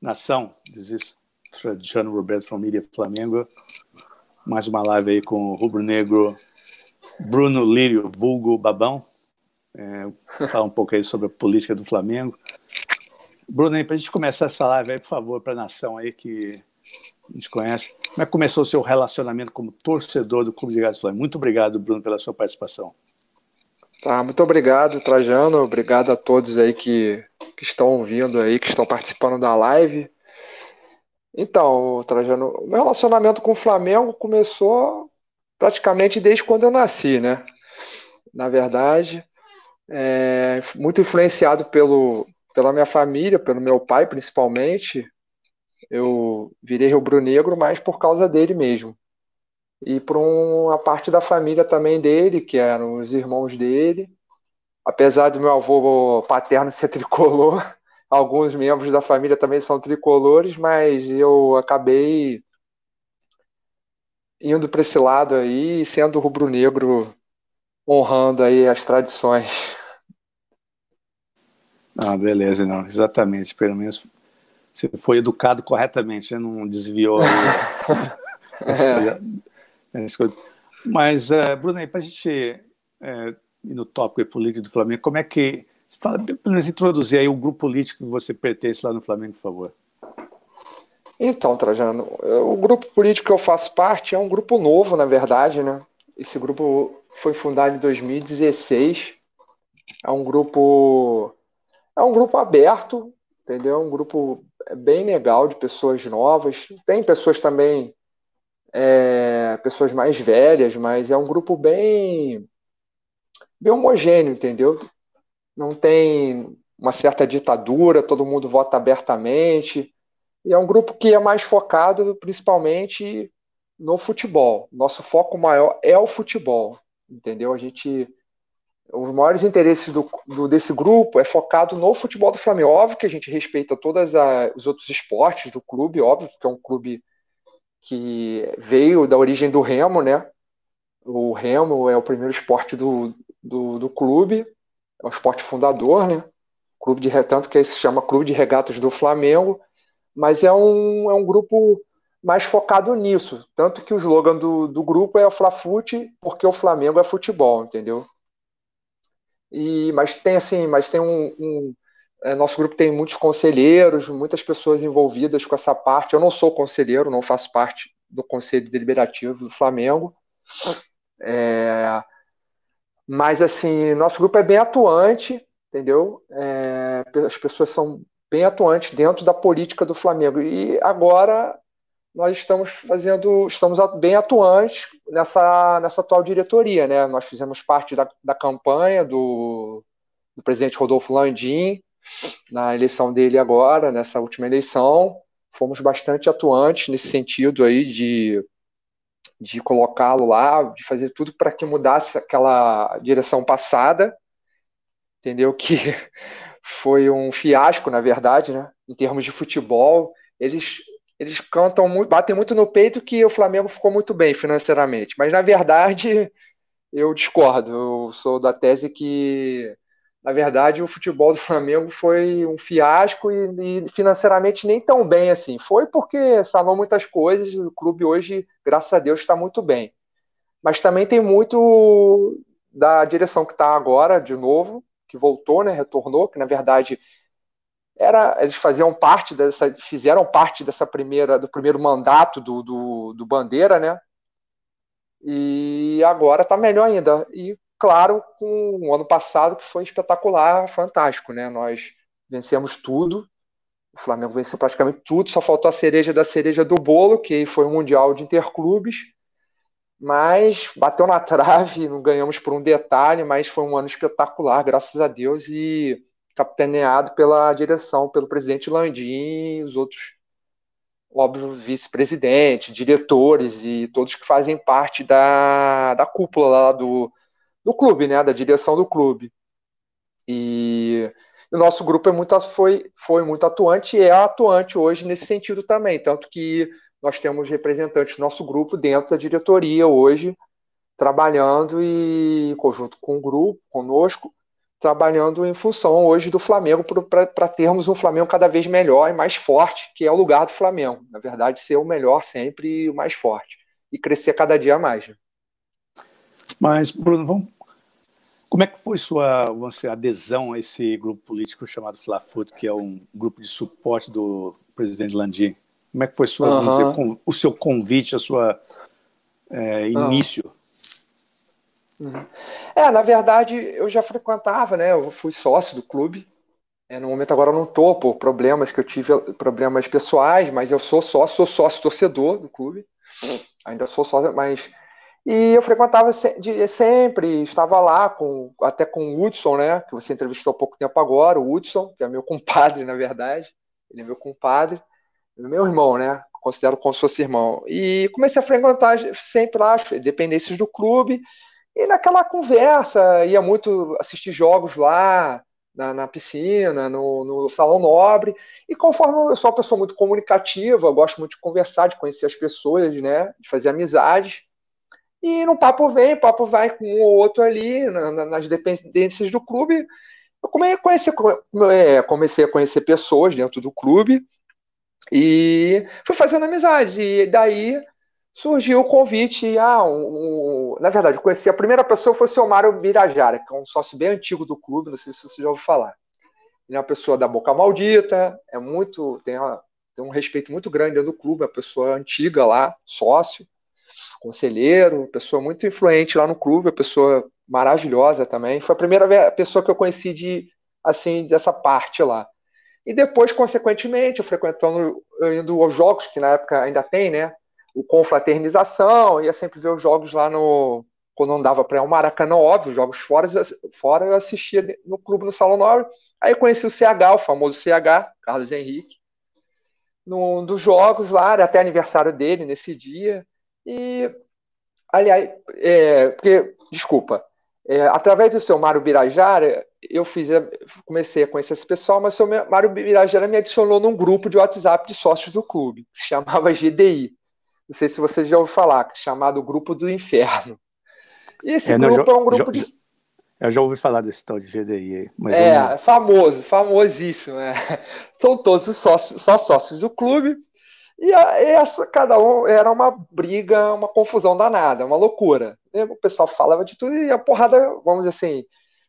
Nação, this is Trajano Roberto from Mídia Flamengo. Mais uma live aí com o rubro-negro Bruno Lírio, vulgo Babão. É, falar um pouco aí sobre a política do Flamengo. Bruno, para a gente começar essa live aí, por favor, para a nação aí que a gente conhece, como é que começou o seu relacionamento como torcedor do Clube de Gás Flamengo? Muito obrigado, Bruno, pela sua participação. Tá, muito obrigado, Trajano. Obrigado a todos aí que, que estão ouvindo aí, que estão participando da live. Então, Trajano, o meu relacionamento com o Flamengo começou praticamente desde quando eu nasci, né? Na verdade, é, muito influenciado pelo, pela minha família, pelo meu pai principalmente. Eu virei rubro-negro, mas por causa dele mesmo e por uma parte da família também dele, que eram os irmãos dele. Apesar do meu avô paterno ser tricolor, alguns membros da família também são tricolores, mas eu acabei indo para esse lado aí, sendo rubro-negro, honrando aí as tradições. Ah, beleza, não, exatamente, pelo menos você foi educado corretamente, não desviou é. Mas, uh, Bruno, para a gente uh, ir no tópico político do Flamengo, como é que. Fala, para nos introduzir aí o grupo político que você pertence lá no Flamengo, por favor. Então, Trajano, o grupo político que eu faço parte é um grupo novo, na verdade, né? Esse grupo foi fundado em 2016. É um grupo é um grupo aberto, entendeu? É um grupo bem legal de pessoas novas. Tem pessoas também é, pessoas mais velhas, mas é um grupo bem, bem homogêneo, entendeu? Não tem uma certa ditadura, todo mundo vota abertamente. E é um grupo que é mais focado principalmente no futebol. Nosso foco maior é o futebol, entendeu? A gente os maiores interesses do, do, desse grupo é focado no futebol do Flamengo. Óbvio que a gente respeita todos os outros esportes do clube, óbvio que é um clube que veio da origem do remo, né? O remo é o primeiro esporte do, do, do clube, é o esporte fundador, né? Clube de tanto que se chama Clube de Regatas do Flamengo, mas é um, é um grupo mais focado nisso. Tanto que o slogan do, do grupo é o Flafute, porque o Flamengo é futebol, entendeu? E, mas tem assim, mas tem um, um é, nosso grupo tem muitos conselheiros, muitas pessoas envolvidas com essa parte. Eu não sou conselheiro, não faço parte do conselho deliberativo do Flamengo. É, mas assim, nosso grupo é bem atuante, entendeu? É, as pessoas são bem atuantes dentro da política do Flamengo. E agora nós estamos fazendo, estamos bem atuantes nessa, nessa atual diretoria, né? Nós fizemos parte da, da campanha do, do presidente Rodolfo Landim, na eleição dele agora, nessa última eleição. Fomos bastante atuantes nesse sentido aí de, de colocá-lo lá, de fazer tudo para que mudasse aquela direção passada, entendeu? Que foi um fiasco, na verdade, né? Em termos de futebol, eles eles cantam muito, batem muito no peito que o Flamengo ficou muito bem financeiramente, mas na verdade eu discordo. Eu sou da tese que na verdade, o futebol do Flamengo foi um fiasco e, e, financeiramente nem tão bem assim. Foi porque sanou muitas coisas, o clube hoje, graças a Deus, está muito bem. Mas também tem muito da direção que está agora, de novo, que voltou, né, retornou, que na verdade era eles faziam parte dessa, fizeram parte dessa primeira do primeiro mandato do, do, do Bandeira, né? E agora está melhor ainda. E claro, com o ano passado que foi espetacular, fantástico, né? Nós vencemos tudo, o Flamengo venceu praticamente tudo, só faltou a cereja da cereja do bolo, que foi o Mundial de Interclubes, mas bateu na trave, não ganhamos por um detalhe, mas foi um ano espetacular, graças a Deus, e capitaneado pela direção, pelo presidente Landim e os outros, óbvio, vice-presidente, diretores e todos que fazem parte da, da cúpula lá do, do clube, né, da direção do clube. E o nosso grupo é muito, foi, foi muito atuante e é atuante hoje nesse sentido também, tanto que nós temos representantes do nosso grupo dentro da diretoria hoje, trabalhando e em conjunto com o grupo, conosco, trabalhando em função hoje do Flamengo para termos um Flamengo cada vez melhor e mais forte, que é o lugar do Flamengo. Na verdade, ser o melhor sempre e o mais forte. E crescer cada dia mais. Né? Mas, Bruno, vamos... como é que foi sua adesão a esse grupo político chamado Flafut, que é um grupo de suporte do presidente Landim? Como é que foi sua, uhum. dizer, o seu convite, a sua é, início? Uhum. É, na verdade, eu já frequentava, né? Eu fui sócio do clube. É, no momento agora eu não tô por problemas que eu tive, problemas pessoais, mas eu sou sócio, sou sócio torcedor do clube. Ainda sou sócio, mas e eu frequentava sempre, estava lá com até com o Hudson, né? Que você entrevistou há pouco tempo agora, o Hudson, que é meu compadre, na verdade. Ele é meu compadre, meu irmão, né? Considero como se fosse irmão. E comecei a frequentar sempre lá, dependências do clube. E naquela conversa, ia muito assistir jogos lá, na, na piscina, no, no, salão nobre. E conforme eu sou uma pessoa muito comunicativa, eu gosto muito de conversar, de conhecer as pessoas, né? De fazer amizades. E no papo vem, papo vai com ou outro ali, na, na, nas dependências do clube. Eu comecei a, conhecer, é, comecei a conhecer pessoas dentro do clube e fui fazendo amizade. E daí surgiu o convite. Ah, um, um, na verdade, eu conheci a primeira pessoa foi o seu Mário Birajara, que é um sócio bem antigo do clube, não sei se você já ouviu falar. Ele é uma pessoa da boca maldita, é muito. tem, uma, tem um respeito muito grande dentro do clube, é uma pessoa antiga lá, sócio, conselheiro, pessoa muito influente lá no clube, uma pessoa maravilhosa também. Foi a primeira pessoa que eu conheci de assim dessa parte lá. E depois, consequentemente, eu frequentando, indo aos jogos, que na época ainda tem, né? o confraternização, ia sempre ver os jogos lá no. Quando não dava para ir ao Maracanã, óbvio, jogos fora, fora eu assistia no clube no Salão Nobre. Aí conheci o CH, o famoso CH, Carlos Henrique, num dos jogos lá, era até aniversário dele nesse dia. E, aliás, é, porque, desculpa, é, através do seu Mário Birajara, eu fiz, comecei a conhecer esse pessoal, mas o seu Mário Birajara me adicionou num grupo de WhatsApp de sócios do clube, que se chamava GDI não sei se você já ouviu falar, chamado Grupo do Inferno. E esse é, grupo não, é um grupo de. Eu já ouvi falar desse tal de GDI. Mas é, famoso, famosíssimo. É. São todos sócios, só sócios do clube. E essa, cada um era uma briga, uma confusão danada, uma loucura. O pessoal falava de tudo e a porrada, vamos dizer assim,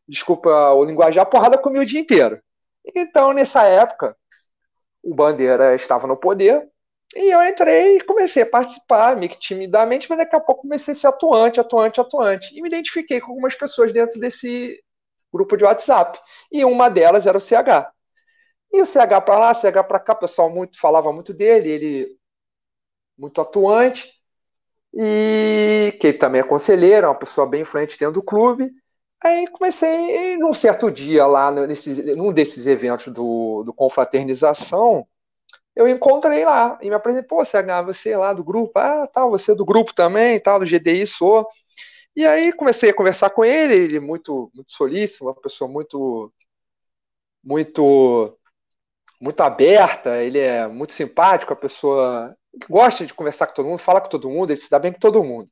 desculpa o linguajar, a porrada comia o dia inteiro. Então, nessa época, o Bandeira estava no poder, e eu entrei e comecei a participar, meio que timidamente, mas daqui a pouco comecei a ser atuante, atuante, atuante. E me identifiquei com algumas pessoas dentro desse grupo de WhatsApp. E uma delas era o CH. E o CH para lá, CH para cá, o pessoal muito, falava muito dele, ele muito atuante. E que ele também é conselheiro, é uma pessoa bem influente dentro do clube. Aí comecei, num certo dia lá, nesse, num desses eventos do, do Confraternização, eu encontrei lá e me apresentei, pô, CH, você é lá do grupo, ah, tal, você é do grupo também, tal, do GDI, sou. E aí comecei a conversar com ele, ele muito, muito solícito, uma pessoa muito, muito, muito aberta, ele é muito simpático, a pessoa gosta de conversar com todo mundo, fala com todo mundo, ele se dá bem com todo mundo.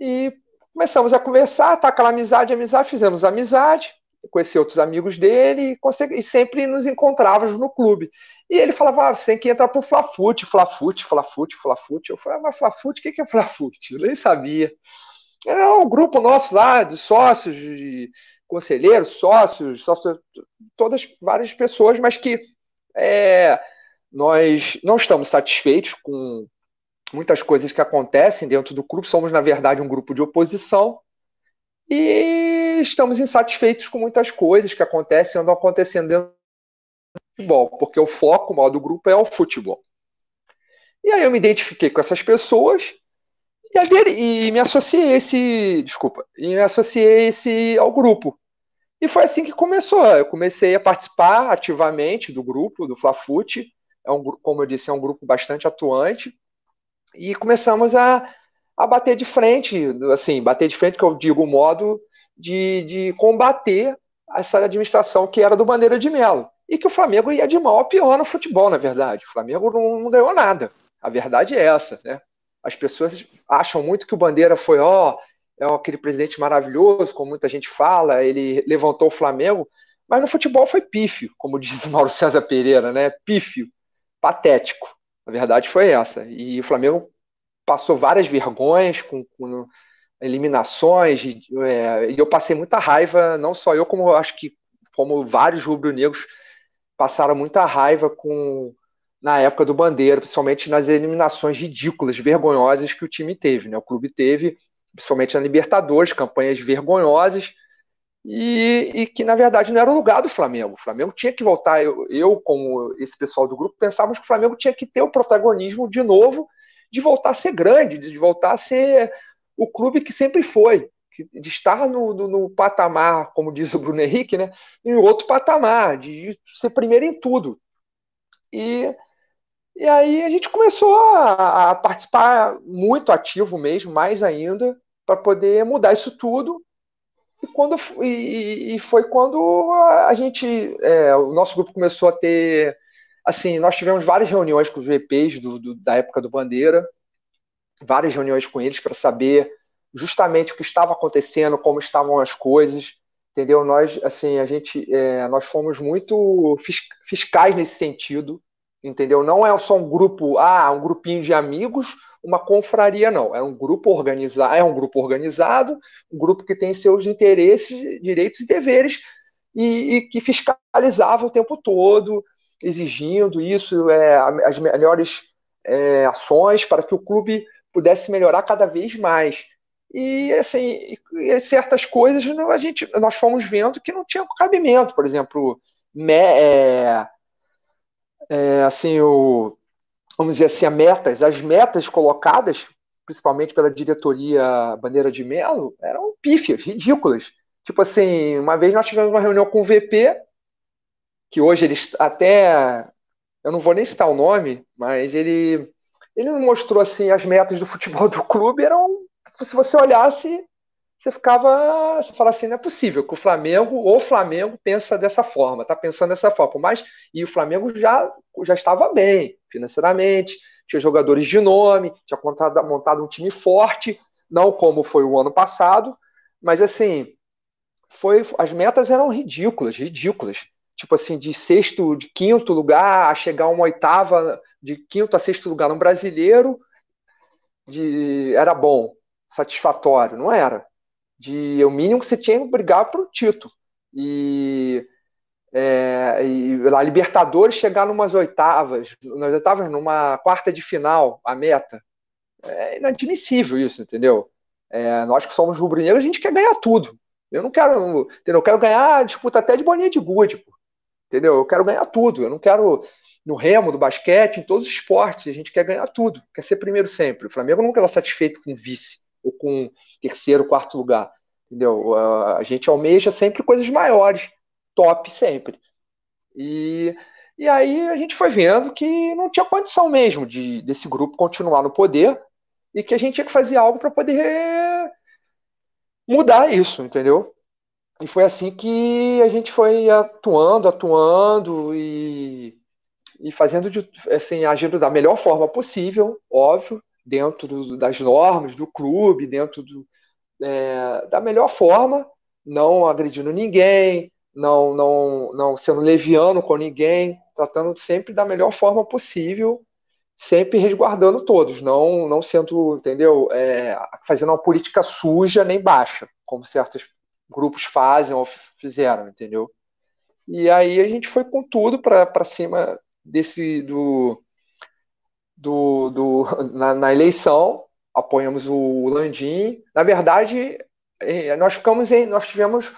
E começamos a conversar, tá aquela amizade, amizade, fizemos amizade, conheci outros amigos dele e, e sempre nos encontrávamos no clube. E ele falava, ah, você tem que entrar pro Flafute, Flafute, Flafute, Flafute. Eu falava, mas Flafute, o que é Flafute? Eu nem sabia. Era um grupo nosso lá, de sócios, de conselheiros, sócios, sócios, todas várias pessoas, mas que é, nós não estamos satisfeitos com muitas coisas que acontecem dentro do clube. Somos, na verdade, um grupo de oposição e estamos insatisfeitos com muitas coisas que acontecem, andam acontecendo dentro do futebol, porque o foco maior do grupo é o futebol. E aí eu me identifiquei com essas pessoas e, e me associei esse, desculpa, e me associei esse ao grupo. E foi assim que começou. Eu comecei a participar ativamente do grupo, do Flafute. É um como eu disse, é um grupo bastante atuante. E começamos a a bater de frente, assim, bater de frente, que eu digo o modo de, de combater essa administração que era do Bandeira de Melo. E que o Flamengo ia de mal a pior no futebol, na verdade. O Flamengo não, não ganhou nada. A verdade é essa, né? As pessoas acham muito que o Bandeira foi, ó, é aquele presidente maravilhoso, como muita gente fala, ele levantou o Flamengo, mas no futebol foi pífio, como diz o Mauro César Pereira, né? Pífio, patético. A verdade foi essa. E o Flamengo passou várias vergonhas com, com eliminações, e, é, e, eu passei muita raiva, não só eu, como acho que como vários rubro-negros passaram muita raiva com na época do Bandeira, principalmente nas eliminações ridículas, vergonhosas que o time teve. Né? O clube teve, principalmente na Libertadores, campanhas vergonhosas e, e, que, na verdade, não era o lugar do Flamengo. O Flamengo tinha que voltar. Eu, eu, como esse pessoal do grupo, pensávamos que o Flamengo tinha que ter o protagonismo de novo, de voltar a ser grande, de voltar a ser o clube que sempre foi, de estar no, no, no patamar, como diz o Bruno Henrique, né, em outro patamar, de ser primeiro em tudo. E e aí a gente começou a, a participar muito ativo mesmo, mais ainda, para poder mudar isso tudo. E, quando, e, e foi quando a gente, é, o nosso grupo começou a ter, assim, nós tivemos várias reuniões com os VPs do, do, da época do Bandeira, várias reuniões com eles para saber justamente o que estava acontecendo, como estavam as coisas, entendeu? Nós, assim, a gente, é, nós fomos muito fiscais nesse sentido, entendeu? Não é só um grupo, ah, um grupinho de amigos, uma confraria, não. É um grupo organizado, é um grupo organizado, um grupo que tem seus interesses, direitos e deveres e, e que fiscalizava o tempo todo, exigindo isso, é, as melhores é, ações para que o clube pudesse melhorar cada vez mais. E assim, e certas coisas a gente, nós fomos vendo que não tinha cabimento, por exemplo, me, é, é, assim, o, vamos dizer assim, a metas, as metas colocadas, principalmente pela diretoria Bandeira de Melo, eram pífias, ridículas. Tipo assim, uma vez nós tivemos uma reunião com o VP, que hoje eles até, eu não vou nem citar o nome, mas ele, ele mostrou assim as metas do futebol do clube eram, se você olhasse, você ficava, você fala assim, não é possível que o Flamengo, ou o Flamengo pensa dessa forma, tá pensando dessa forma, mas e o Flamengo já já estava bem financeiramente, tinha jogadores de nome, tinha montado, montado um time forte, não como foi o ano passado, mas assim, foi as metas eram ridículas, ridículas. Tipo assim, de sexto, de quinto lugar a chegar a uma oitava, de quinto a sexto lugar no brasileiro, de, era bom, satisfatório, não era de o mínimo que você tinha que brigar para o título. E, é, e lá, Libertadores chegar numas oitavas, nas oitavas, numa quarta de final, a meta. É inadmissível isso, entendeu? É, nós que somos rubro-negros, a gente quer ganhar tudo. Eu não quero, entendeu? Eu quero ganhar disputa até de bolinha de gude, pô. entendeu? Eu quero ganhar tudo. Eu não quero no remo, do basquete, em todos os esportes. A gente quer ganhar tudo, quer ser primeiro sempre. O Flamengo nunca está satisfeito com vice ou com terceiro, quarto lugar. Entendeu? A gente almeja sempre coisas maiores, top sempre. E, e aí a gente foi vendo que não tinha condição mesmo de desse grupo continuar no poder e que a gente tinha que fazer algo para poder mudar isso, entendeu? E foi assim que a gente foi atuando, atuando e, e fazendo de, assim, agindo da melhor forma possível, óbvio, dentro das normas do clube, dentro do, é, da melhor forma, não agredindo ninguém, não, não, não sendo leviano com ninguém, tratando sempre da melhor forma possível, sempre resguardando todos, não, não sendo, entendeu, é, fazendo uma política suja nem baixa, como certos grupos fazem ou fizeram, entendeu? E aí a gente foi com tudo para cima desse do do, do, na, na eleição, apoiamos o Landim. Na verdade, eh, nós ficamos em, nós tivemos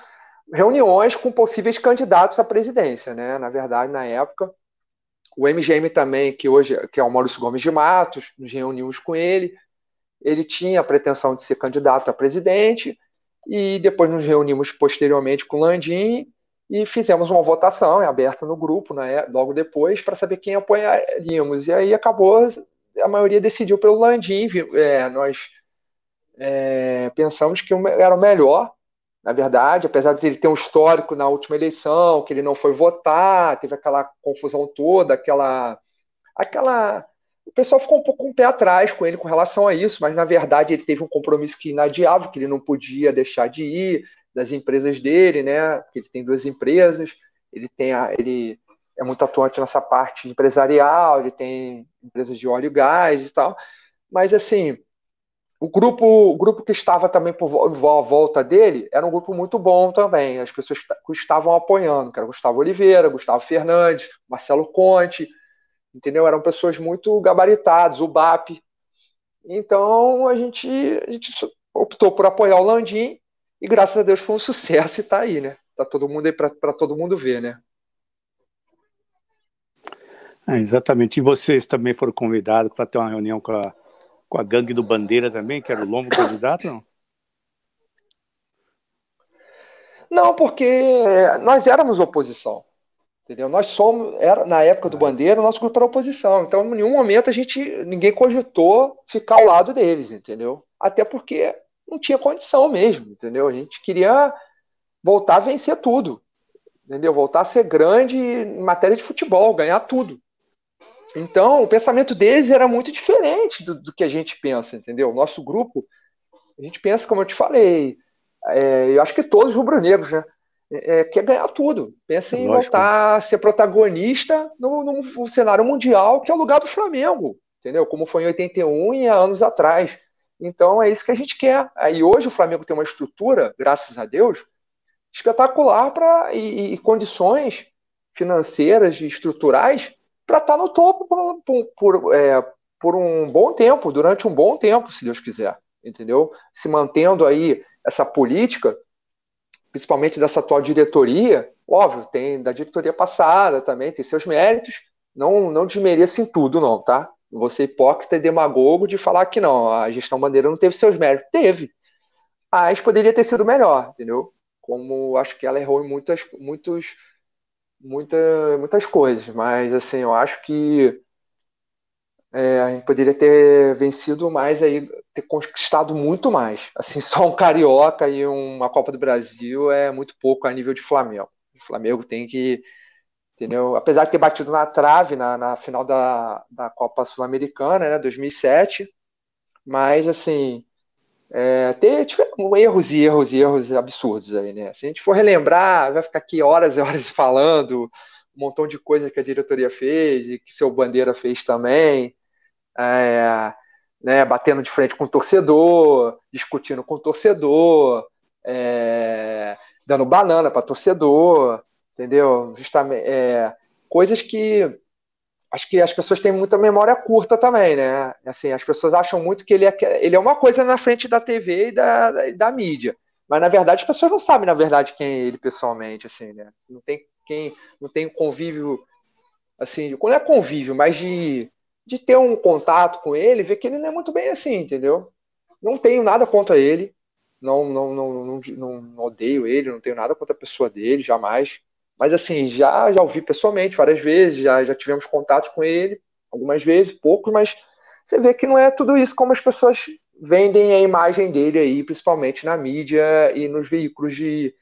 reuniões com possíveis candidatos à presidência, né? Na verdade, na época, o MGM também, que hoje que é o Maurício Gomes de Matos, nos reunimos com ele. Ele tinha a pretensão de ser candidato a presidente e depois nos reunimos posteriormente com o Landim e fizemos uma votação aberta no grupo, né, logo depois, para saber quem apoiaríamos. E aí acabou, a maioria decidiu pelo Landim. É, nós é, pensamos que era o melhor, na verdade, apesar de ele ter um histórico na última eleição, que ele não foi votar, teve aquela confusão toda, aquela, aquela o pessoal ficou um pouco com um o pé atrás com ele com relação a isso, mas na verdade ele teve um compromisso que inadiável, que ele não podia deixar de ir das empresas dele, né? Ele tem duas empresas, ele tem a, ele é muito atuante nessa parte empresarial, ele tem empresas de óleo e gás e tal. Mas assim, o grupo, o grupo que estava também por volta dele era um grupo muito bom também. As pessoas que estavam apoiando, que era Gustavo Oliveira, Gustavo Fernandes, Marcelo Conte, entendeu? Eram pessoas muito gabaritadas, o BAP. Então a gente, a gente optou por apoiar o Landim e graças a Deus foi um sucesso e está aí, né? Tá todo mundo aí para todo mundo ver, né? É, exatamente. E vocês também foram convidados para ter uma reunião com a com a gangue do Bandeira também, que era o longo candidato, não? Não, porque nós éramos oposição. Entendeu? Nós somos, era, na época do Bandeira, o nosso grupo era oposição. Então, em nenhum momento a gente, ninguém cogitou ficar ao lado deles, entendeu? Até porque não tinha condição mesmo, entendeu? A gente queria voltar a vencer tudo, entendeu? Voltar a ser grande em matéria de futebol, ganhar tudo. Então, o pensamento deles era muito diferente do, do que a gente pensa, entendeu? O nosso grupo, a gente pensa, como eu te falei, é, eu acho que todos rubro-negros, né? É, é quer ganhar tudo. Pensa em Lógico. voltar a ser protagonista no, no, cenário mundial, que é o lugar do Flamengo, entendeu? Como foi em 81 e há anos atrás. Então é isso que a gente quer. Aí hoje o Flamengo tem uma estrutura, graças a Deus, espetacular para e, e condições financeiras e estruturais para estar tá no topo por, por, por, é, por um bom tempo, durante um bom tempo, se Deus quiser, entendeu? Se mantendo aí essa política, principalmente dessa atual diretoria, óbvio, tem da diretoria passada também, tem seus méritos, não, não desmereço em tudo, não, tá? Você hipócrita e demagogo de falar que não, a gestão Bandeira não teve seus méritos. Teve. Mas poderia ter sido melhor, entendeu? Como acho que ela errou em muitas, muitos muita, muitas coisas, mas assim, eu acho que é, a gente poderia ter vencido mais aí, ter conquistado muito mais. Assim, só um carioca e uma Copa do Brasil é muito pouco a nível de Flamengo. O Flamengo tem que, entendeu? Apesar de ter batido na trave na, na final da, da Copa Sul-Americana, né, 2007, mas assim, é, ter, erros e erros e erros absurdos aí, né? Se a gente for relembrar, vai ficar aqui horas e horas falando um montão de coisas que a diretoria fez e que seu Bandeira fez também, é, né, batendo de frente com o torcedor, discutindo com o torcedor, é, dando banana para torcedor, entendeu? Justamente, é, coisas que acho que as pessoas têm muita memória curta também, né? Assim, as pessoas acham muito que ele é, ele é uma coisa na frente da TV e da, da, da mídia. Mas na verdade as pessoas não sabem, na verdade, quem é ele pessoalmente, assim, né? Não tem quem não tem convívio assim, quando é convívio, mas de, de ter um contato com ele, ver que ele não é muito bem assim, entendeu? Não tenho nada contra ele, não não, não, não, não odeio ele, não tenho nada contra a pessoa dele, jamais. Mas assim, já, já ouvi pessoalmente várias vezes, já, já tivemos contato com ele algumas vezes, poucos, mas você vê que não é tudo isso como as pessoas vendem a imagem dele aí, principalmente na mídia e nos veículos de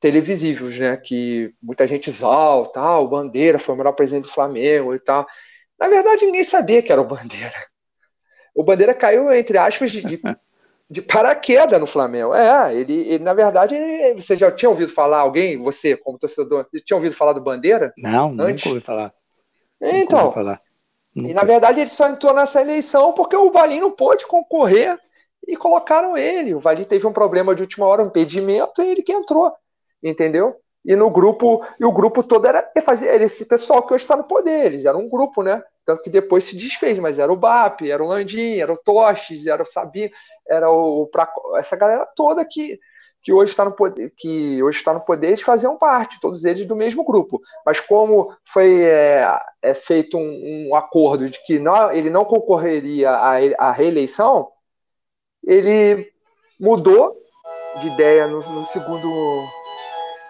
televisivos, né? Que muita gente exalta, ah, o Bandeira foi o melhor presidente do Flamengo e tal. Na verdade, ninguém sabia que era o Bandeira. O Bandeira caiu, entre aspas, de, de paraquedas no Flamengo. É, ele, ele na verdade, ele, você já tinha ouvido falar, alguém, você, como torcedor, tinha ouvido falar do Bandeira? Não, antes? nunca ouvi falar. Então, ouvi falar. e na verdade ele só entrou nessa eleição porque o Valim não pôde concorrer e colocaram ele. O Valim teve um problema de última hora, um impedimento, e ele que entrou, entendeu? E no grupo, e o grupo todo era, era esse pessoal que hoje está no poder, eles eram um grupo, né? Tanto que depois se desfez, mas era o BAP, era o Landim, era o Toches, era o Sabino, era o essa galera toda que, que hoje está no poder, que hoje está no poder, eles faziam parte, todos eles do mesmo grupo. Mas como foi é, é feito um, um, acordo de que não, ele não concorreria à, à reeleição, ele mudou de ideia no, no segundo.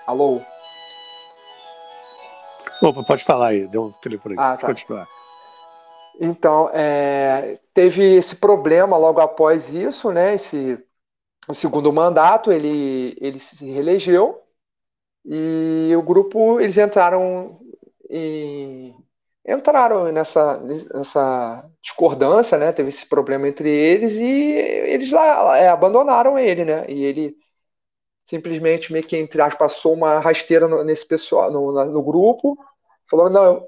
Alô? Opa, pode falar aí, deu o telefone. Ah, tá. continuar. Então, é, teve esse problema logo após isso, né? Esse, o segundo mandato, ele, ele se reelegeu e o grupo, eles entraram em, entraram nessa, nessa discordância, né? Teve esse problema entre eles e eles lá é, abandonaram ele, né? E ele simplesmente meio que entre aspas passou uma rasteira no, nesse pessoal no, no, grupo, falou não,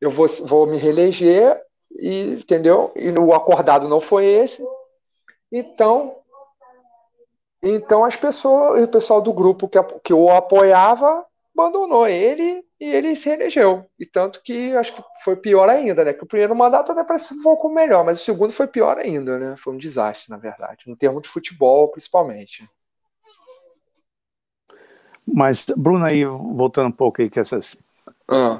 eu vou, vou me reeleger e entendeu? E o acordado não foi esse. Então, então as pessoas, o pessoal do grupo que, que o apoiava abandonou ele e ele se elegeu. E tanto que acho que foi pior ainda, né? Que o primeiro mandato até parece um pouco melhor, mas o segundo foi pior ainda, né? Foi um desastre, na verdade, no termo de futebol, principalmente. Mas, Bruno, aí, voltando um pouco aí, que essas. Ah.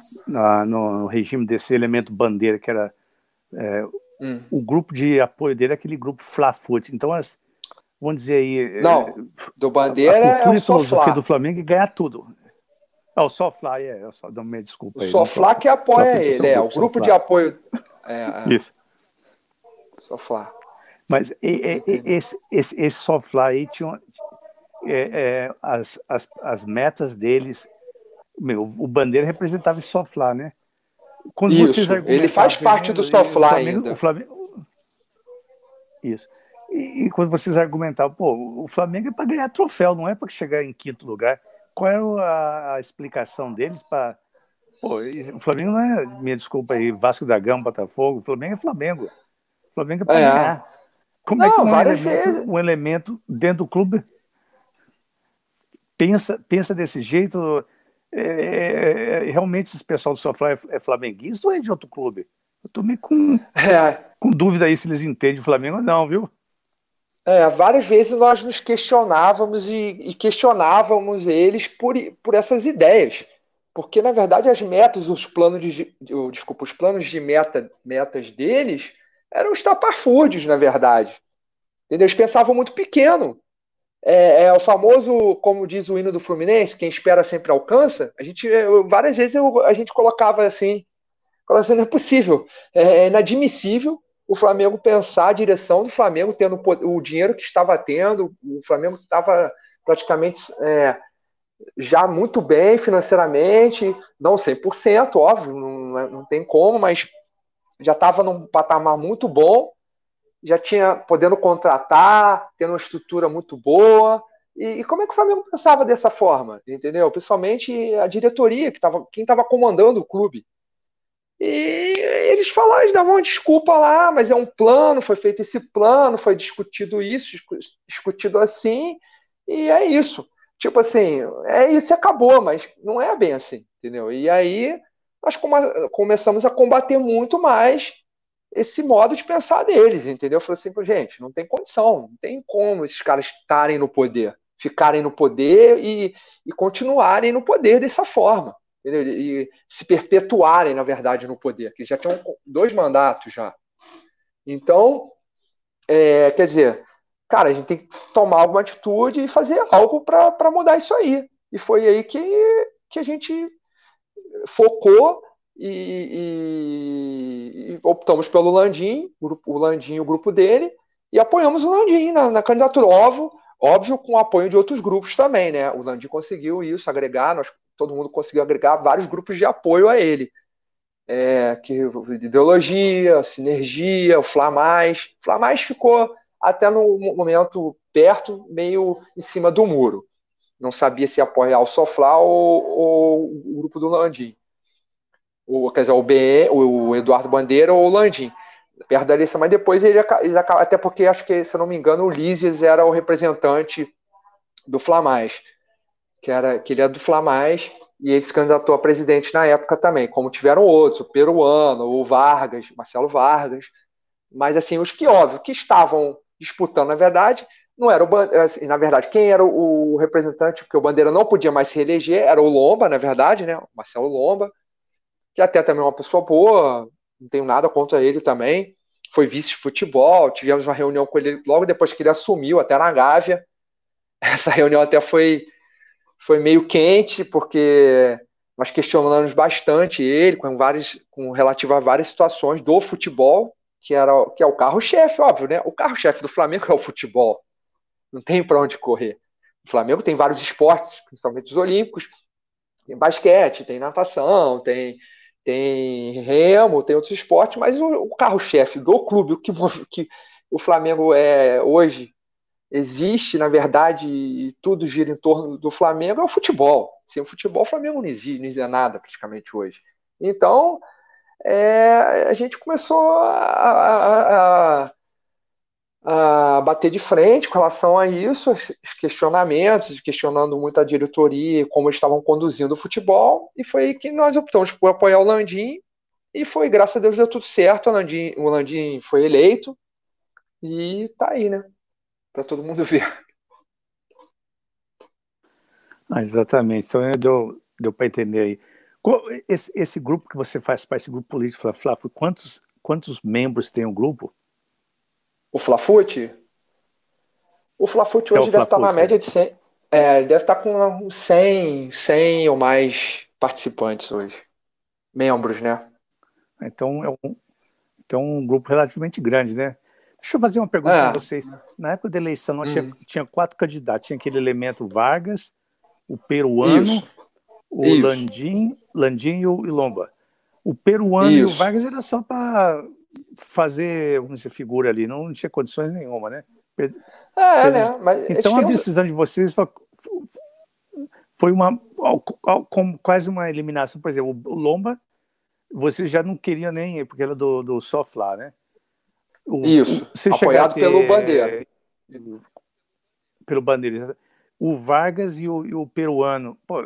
no, no, regime desse elemento bandeira, que era. É, hum. O grupo de apoio dele é aquele grupo Flafut. Então, as, vamos dizer aí. É, Não, do Bandeira a, a cultura é o e filosofia do Flamengo e ganhar tudo. É o Sofla, é, eu só, me desculpa. O Sofla que apoia ele, é, o grupo de apoio. É, é. Isso. Sofla. Mas e, e, esse, esse, esse Sofla aí tinha é, é, as, as, as metas deles. Meu, o Bandeira representava esse Sofla, né? Quando Isso, ele faz parte do Sofla ainda. O Flamengo, isso. E, e, quando vocês argumentavam, pô, o Flamengo é para ganhar troféu, não é para chegar em quinto lugar qual é a, a explicação deles para. O Flamengo não é, minha desculpa aí, Vasco da Gama, Botafogo, o Flamengo é Flamengo. O Flamengo é para é. ganhar. Como não, é que um elemento, um elemento, dentro do clube pensa, pensa desse jeito? É, é, é realmente esse pessoal do Sofá é, flamenguista ou é de outro clube? Eu estou meio com, é. com dúvida aí se eles entendem o Flamengo ou não, viu? É, várias vezes nós nos questionávamos e, e, questionávamos eles por, por essas ideias. Porque, na verdade, as metas, os planos de. Desculpa, os planos de meta, metas deles eram estapafúrdios, na verdade. Entendeu? Eles pensavam muito pequeno. É, é, o famoso, como diz o hino do Fluminense, quem espera sempre alcança. A gente, eu, várias vezes eu, a gente colocava assim, colocava assim, não é possível, é, é inadmissível o Flamengo pensar a direção do Flamengo tendo o dinheiro que estava tendo, o Flamengo estava praticamente é, já muito bem financeiramente, não 100%, óbvio, não, é, não tem como, mas já estava num patamar muito bom, já tinha podendo contratar, tendo uma estrutura muito boa. E, e como é que o Flamengo pensava dessa forma, entendeu? Principalmente a diretoria, que tava, quem estava comandando o clube. E eles falaram, eles davam uma desculpa lá, mas é um plano, foi feito esse plano, foi discutido isso, discutido assim, e é isso. Tipo assim, é isso e acabou, mas não é bem assim, entendeu? E aí nós come começamos a combater muito mais esse modo de pensar deles, entendeu? Falei assim, gente, não tem condição, não tem como esses caras estarem no poder, ficarem no poder e, e continuarem no poder dessa forma entendeu? e se perpetuarem, na verdade, no poder, que já tinham dois mandatos já. Então, é, quer dizer, cara, a gente tem que tomar alguma atitude e fazer algo para mudar isso aí. E foi aí que, que a gente focou e, e, optamos pelo Landim, o Landim e o grupo dele, e apoiamos o Landim na, na candidatura. Óbvio, óbvio, com o apoio de outros grupos também, né? O Landim conseguiu isso, agregar, nós todo mundo conseguiu agregar vários grupos de apoio a ele. É, que ideologia, sinergia, o Flamais. O Flamais ficou até no momento perto, meio em cima do muro. Não sabia se apoiar o Soflá ou, ou o grupo do Landim. O, quer dizer, o, BE, o Eduardo Bandeira ou o Landim. Perto da eleição, mas depois ele, ele até porque acho que, se não me engano, o Lízias era o representante do Flamais que, era, que ele é do Flamais, e ele se candidatou a presidente na época também, como tiveram outros, o Peruano, o Vargas, Marcelo Vargas, mas assim, os que, óbvio, que estavam disputando, na verdade, não era o assim, na verdade, quem era o, o representante, porque o Bandeira não podia mais se reeleger, era o Lomba, na verdade, né, o Marcelo Lomba, que até também é uma pessoa boa, não tenho nada contra ele também, foi vice de futebol, tivemos uma reunião com ele logo depois que ele assumiu, até na Gávea, essa reunião até foi foi meio quente, porque nós questionamos bastante ele com várias, com relativo a várias situações do futebol, que era que é o carro-chefe, óbvio, né? O carro-chefe do Flamengo é o futebol. Não tem para onde correr. O Flamengo tem vários esportes, principalmente os olímpicos. Tem basquete, tem natação, tem tem remo, tem outros esportes, mas o, carro-chefe do clube, o que, que o Flamengo é hoje, existe, na verdade, e tudo gira em torno do Flamengo, é o futebol. Sem o futebol, o Flamengo não existe, não existe nada praticamente hoje. Então, é, a gente começou a, a, bater de frente com relação a isso, os questionamentos, questionando muito a diretoria, como eles estavam conduzindo o futebol, e foi aí que nós optamos por apoiar o Landim, e foi, graças a Deus, deu tudo certo, o Landim, o Landim foi eleito, e tá aí, né? Para todo mundo ver. Ah, exatamente. Então deu, deu para entender aí. Esse, esse, grupo que você faz para esse grupo político, Flávio, quantos, quantos membros tem o um grupo? O Flafute? O Flafute hoje é o deve estar tá na média de 100. É, deve estar tá com 100, 100 ou mais participantes hoje. Membros, né? Então é um, então um grupo relativamente grande, né? Deixa eu fazer uma pergunta é. para vocês. Na época da eleição, nós hum. tinha, tinha, quatro candidatos. Tinha aquele elemento Vargas, o peruano, Isso. o Isso. Landim, Landim e o Lomba. O peruano Isso. e o Vargas era só para fazer, vamos dizer, figura ali. Não, tinha condições nenhuma, né? É, né? Mas então a decisão de vocês foi uma como quase uma eliminação. Por exemplo, o Lomba, você já não queria nem porque era do, do Sofla, né? O, Isso, você apoiado ter, pelo Bandeira. Pelo Bandeira. O Vargas e o, e o peruano, pô,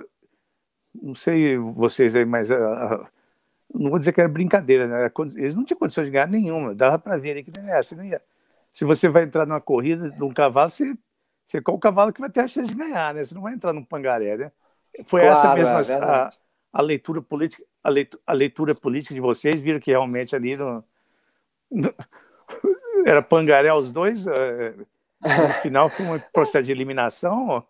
não sei vocês aí, mas uh, não vou dizer que era brincadeira, né? Eles não tinham condições de ganhar nenhuma, dava para ver ali que não não ia. Se você vai entrar numa corrida de um cavalo, você, você é o cavalo que vai ter a chance de ganhar, né? Você não vai entrar num pangaré, né? Foi claro, essa mesma é a, a, leitura política, a leitura, a leitura política de vocês, viram que realmente ali no, no era pangaré os dois? É, no final foi um processo de eliminação?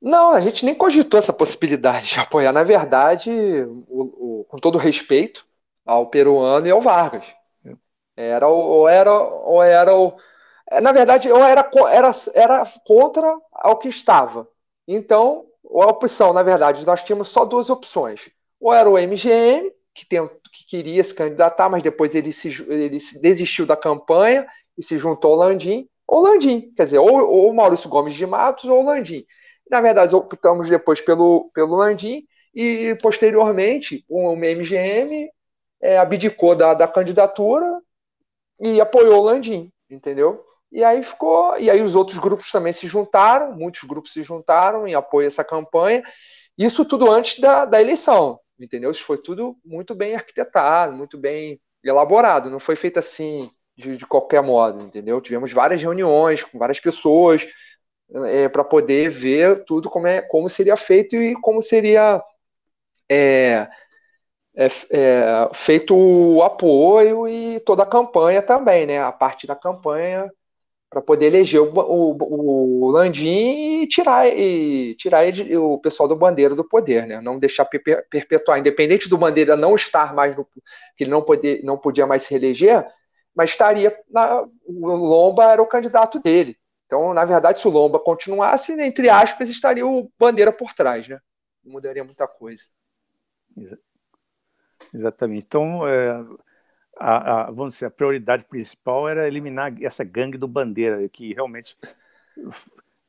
Não, a gente nem cogitou essa possibilidade de apoiar. Na verdade, o, o, com todo respeito ao peruano e ao Vargas. Era ou era ou era o é, na verdade, ou era, era, era contra ao que estava. Então, a opção, na verdade, nós tínhamos só duas opções. Ou era o MGM, que, tem, que queria se candidatar, mas depois ele, se, ele desistiu da campanha e se juntou ao Landim, ou Landim, quer dizer, ou, ou Maurício Gomes de Matos ou Landim. Na verdade, optamos depois pelo, pelo Landim e, posteriormente, o MGM é, abdicou da, da candidatura e apoiou o Landim, entendeu? E aí ficou, e aí os outros grupos também se juntaram, muitos grupos se juntaram em apoio a essa campanha. Isso tudo antes da, da eleição entendeu? Isso foi tudo muito bem arquitetado, muito bem elaborado, não foi feito assim de, de qualquer modo, entendeu? Tivemos várias reuniões com várias pessoas é, para poder ver tudo como, é, como seria feito e como seria é, é, é, feito o apoio e toda a campanha também, né? A parte da campanha para poder eleger o, o, o, Landim e tirar, e tirar ele, o pessoal do Bandeira do poder, né? Não deixar perpetuar, independente do Bandeira não estar mais no, que ele não, poder, não podia mais se reeleger, mas estaria na, o Lomba era o candidato dele. Então, na verdade, se o Lomba continuasse, entre aspas, estaria o Bandeira por trás, né? Não mudaria muita coisa. Exatamente. Então, é a, a, vamos dizer, a prioridade principal era eliminar essa gangue do Bandeira, que realmente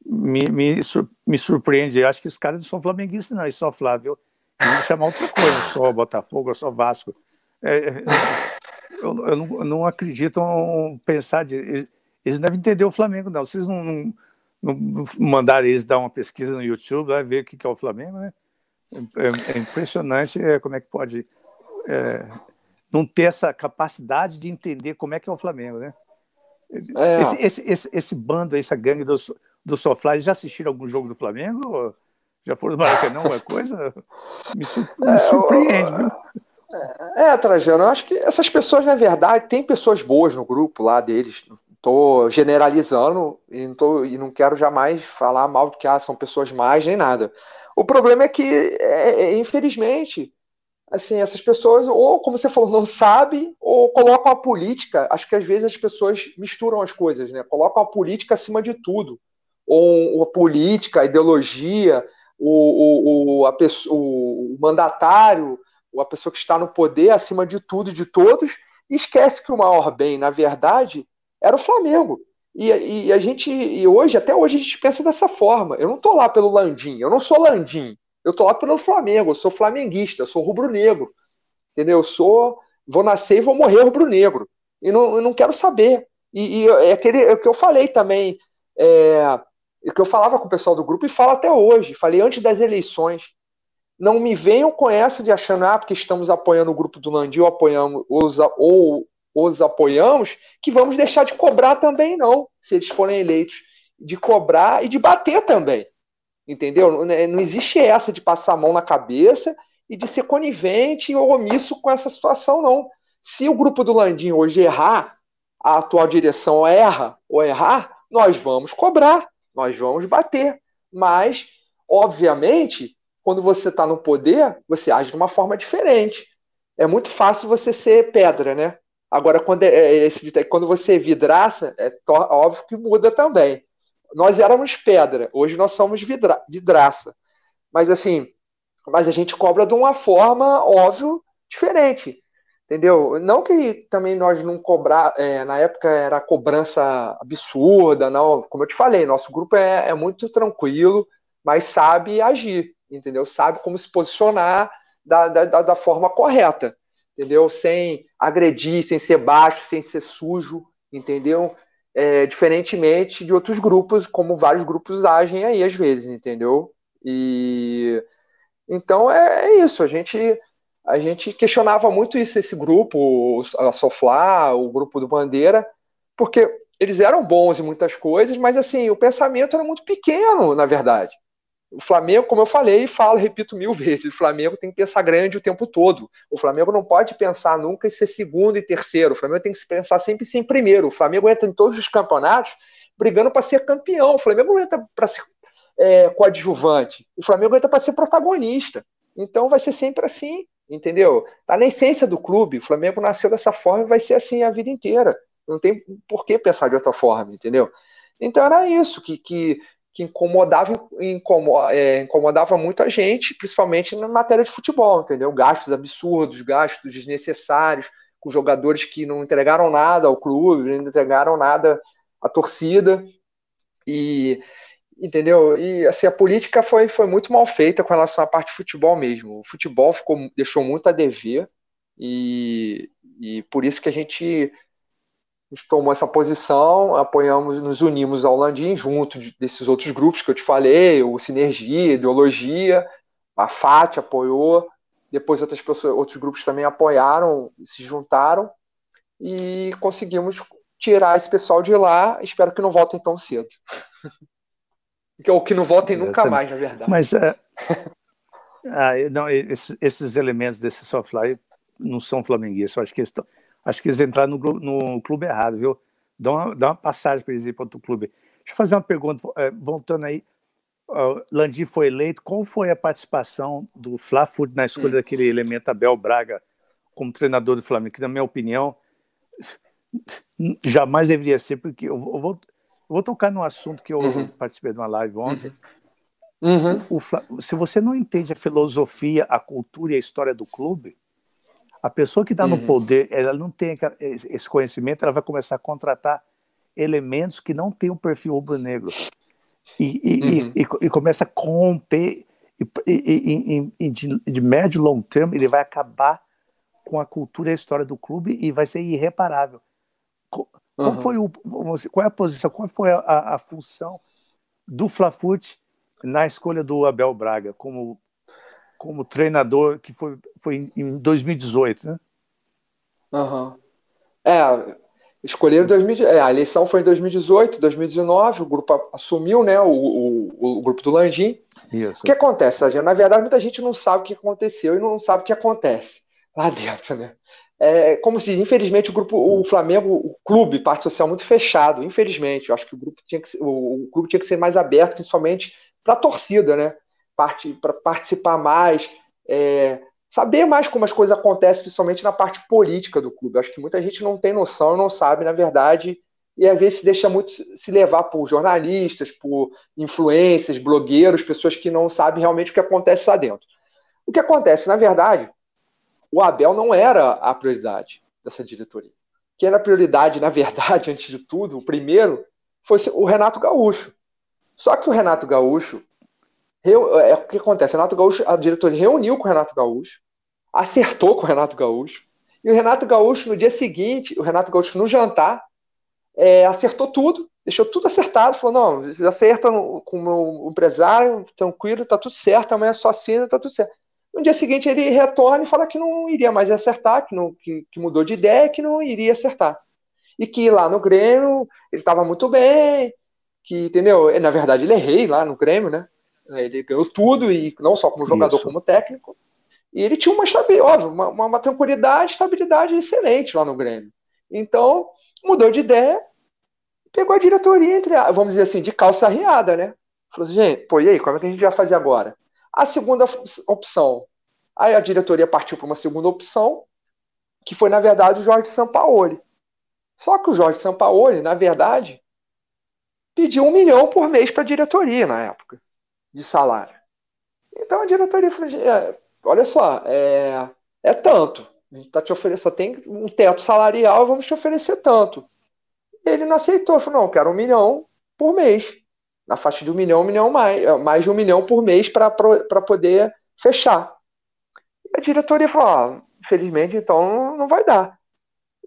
me, me, me surpreende. Eu acho que os caras não são flamenguistas, não, é só Flávio. Eles chamar outra coisa, só Botafogo, só Vasco. É, é eu, eu, não, eu não acredito em pensar de. Eles, eles devem entender o Flamengo, não. Vocês não, não, não mandaram eles dar uma pesquisa no YouTube, vai ver o que é o Flamengo, né? É, é impressionante é, como é que pode é, não ter essa capacidade de entender como é que é o Flamengo, né? É. Esse, esse, esse, esse, bando, essa gangue do, do Sofly, já assistiram algum jogo do Flamengo? Já foram no Maracanã, uma coisa? Me, me surpreende, viu? É, é, Trajano, eu acho que essas pessoas, na verdade, tem pessoas boas no grupo lá deles. Estou generalizando e não, tô, e não quero jamais falar mal de que ah, são pessoas mais nem nada. O problema é que, é, é, infelizmente, assim, essas pessoas, ou como você falou, não sabem, ou colocam a política. Acho que às vezes as pessoas misturam as coisas, né? Colocam a política acima de tudo. Ou a política, a ideologia, o, o, o mandatário ou a pessoa que está no poder acima de tudo e de todos, e esquece que o maior bem, na verdade, era o Flamengo. E, e, a gente, e hoje, até hoje, a gente pensa dessa forma. Eu não tô lá pelo Landim, eu não sou Landim, eu tô lá pelo Flamengo, eu sou flamenguista, eu sou rubro-negro. Entendeu? Eu sou, vou nascer e vou morrer rubro-negro. E não, eu não quero saber. E, e é, aquele, é o que eu falei também, é, o que eu falava com o pessoal do grupo e falo até hoje, falei antes das eleições. Não me venham com essa de achando, ah, porque estamos apoiando o grupo do Landim ou apoiamos, ou os apoiamos, que vamos deixar de cobrar também, não, se eles forem eleitos, de cobrar e de bater também. Entendeu? Não existe essa de passar a mão na cabeça e de ser conivente ou omisso com essa situação, não. Se o grupo do Landim hoje errar, a atual direção erra ou errar, nós vamos cobrar, nós vamos bater. Mas, obviamente, quando você está no poder, você age de uma forma diferente. É muito fácil você ser pedra, né? Agora, quando, é, é esse, quando você é vidraça, é óbvio que muda também. Nós éramos pedra, hoje nós somos vidra, vidraça. Mas assim, mas a gente cobra de uma forma, óbvio, diferente. Entendeu? Não que também nós não cobrar, é, na época era cobrança absurda, não. Como eu te falei, nosso grupo é, é muito tranquilo, mas sabe agir, entendeu? Sabe como se posicionar da, da, da forma correta entendeu? Sem agredir, sem ser baixo, sem ser sujo, entendeu? É, diferentemente de outros grupos, como vários grupos agem aí às vezes, entendeu? E então é, é isso. A gente a gente questionava muito isso esse grupo, a Soflá, o grupo do Bandeira, porque eles eram bons em muitas coisas, mas assim o pensamento era muito pequeno, na verdade. O Flamengo, como eu falei falo, repito mil vezes, o Flamengo tem que pensar grande o tempo todo. O Flamengo não pode pensar nunca em ser segundo e terceiro. O Flamengo tem que pensar sempre em ser primeiro. O Flamengo entra em todos os campeonatos brigando para ser campeão. O Flamengo não entra para ser é, coadjuvante. O Flamengo entra para ser protagonista. Então vai ser sempre assim, entendeu? Tá na essência do clube. O Flamengo nasceu dessa forma e vai ser assim a vida inteira. Não tem por que pensar de outra forma, entendeu? Então era isso que, que que incomodava, é, incomodava muito a gente, principalmente na matéria de futebol, entendeu? Gastos absurdos, gastos desnecessários, com jogadores que não entregaram nada ao clube, não entregaram nada à torcida. E entendeu? E assim, a política foi, foi muito mal feita com relação à parte de futebol mesmo. O futebol ficou, deixou muito a dever e, e por isso que a gente a gente tomou essa posição, apoiamos, nos unimos ao Landim junto desses outros grupos que eu te falei, o Sinergia, Ideologia, a FAT apoiou, depois outras pessoas, outros grupos também apoiaram, se juntaram e conseguimos tirar esse pessoal de lá. Espero que não voltem tão cedo. Ou que não voltem nunca mais, na verdade. Mas uh, ah, não, esses, esses, elementos desse softline não são flamenguistas. Eu acho que eles estão Acho que eles entraram no, no clube errado, viu? Dá uma, dá uma passagem para eles ir para outro clube. Deixa eu fazer uma pergunta, é, voltando aí. Uh, Landim foi eleito. Qual foi a participação do Fla-Foot na escolha hum. daquele elemento Abel Braga como treinador do Flamengo? Que, na minha opinião, jamais deveria ser, porque eu vou, eu vou, eu vou tocar num assunto que eu uhum. participei de uma live ontem. Uhum. O, o, se você não entende a filosofia, a cultura e a história do clube, a pessoa que está uhum. no poder, ela não tem esse conhecimento, ela vai começar a contratar elementos que não têm o um perfil rubro-negro. E, e, uhum. e, e, começa a corromper, e, de, de médio e longo termo, ele vai acabar com a cultura e a história do clube e vai ser irreparável. Qual, uhum. foi o, qual é a posição, qual foi a, a, a função do Flafute na escolha do Abel Braga como como treinador, que foi, foi em 2018, né? Uhum. É, escolheram 2000, é, a eleição foi em 2018, 2019, o grupo assumiu, né, o, o, o grupo do Landim. Isso. O que acontece, Sargento? Na verdade, muita gente não sabe o que aconteceu e não sabe o que acontece lá dentro, né? É, como se infelizmente o grupo, o Flamengo, o clube, parte social muito fechado, infelizmente. Eu acho que o grupo tinha que ser, o, o clube tinha que ser mais aberto, principalmente para a torcida, né? Para participar mais, é, saber mais como as coisas acontecem, principalmente na parte política do clube. Acho que muita gente não tem noção, não sabe, na verdade, e às vezes se deixa muito se levar por jornalistas, por influências, blogueiros, pessoas que não sabem realmente o que acontece lá dentro. O que acontece, na verdade, o Abel não era a prioridade dessa diretoria. Que era a prioridade, na verdade, antes de tudo, o primeiro, foi o Renato Gaúcho. Só que o Renato Gaúcho, é, o que acontece? Renato Gaúcho, a diretoria reuniu com o Renato Gaúcho, acertou com o Renato Gaúcho, e o Renato Gaúcho, no dia seguinte, o Renato Gaúcho, no jantar, é, acertou tudo, deixou tudo acertado, falou, não, vocês acertam com o meu empresário, tranquilo, tá tudo certo, amanhã é só assina, tá tudo certo. No dia seguinte ele retorna e fala que não iria mais acertar, que, não, que, que mudou de ideia, que não iria acertar. E que lá no Grêmio ele estava muito bem, que, entendeu? Na verdade ele é rei lá no Grêmio, né? Ele ganhou tudo, e não só como jogador, Isso. como técnico. E ele tinha uma, óbvio, uma, uma, uma tranquilidade, estabilidade excelente lá no Grêmio. Então, mudou de ideia, pegou a diretoria entre, vamos dizer assim, de calça arriada, né? Falou assim, gente, pô, e aí, como é que a gente vai fazer agora? A segunda opção, aí a diretoria partiu para uma segunda opção, que foi, na verdade, o Jorge Sampaoli. Só que o Jorge Sampaoli, na verdade, pediu um milhão por mês para a diretoria na época, de salário. Então a diretoria falou, é, olha só, é, é tanto. A gente tá te oferecendo, só tem um teto salarial, vamos te oferecer tanto. Ele não aceitou, falou, não, quero um milhão por mês. Na faixa de um milhão, um milhão mais, é, mais de um milhão por mês para poder fechar. E a diretoria falou, ah, infelizmente, então não vai dar.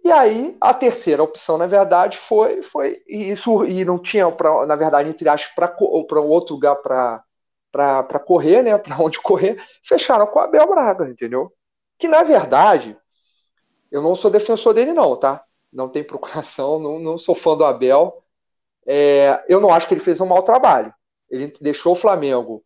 E aí, a terceira opção, na verdade, foi, foi isso, e não tinha, pra, na verdade, entre aspas, para um outro lugar para correr, né? Para onde correr, fecharam com o Abel Braga, entendeu? Que, na verdade, eu não sou defensor dele, não, tá? Não tem procuração, não, não sou fã do Abel. É, eu não acho que ele fez um mau trabalho. Ele deixou o Flamengo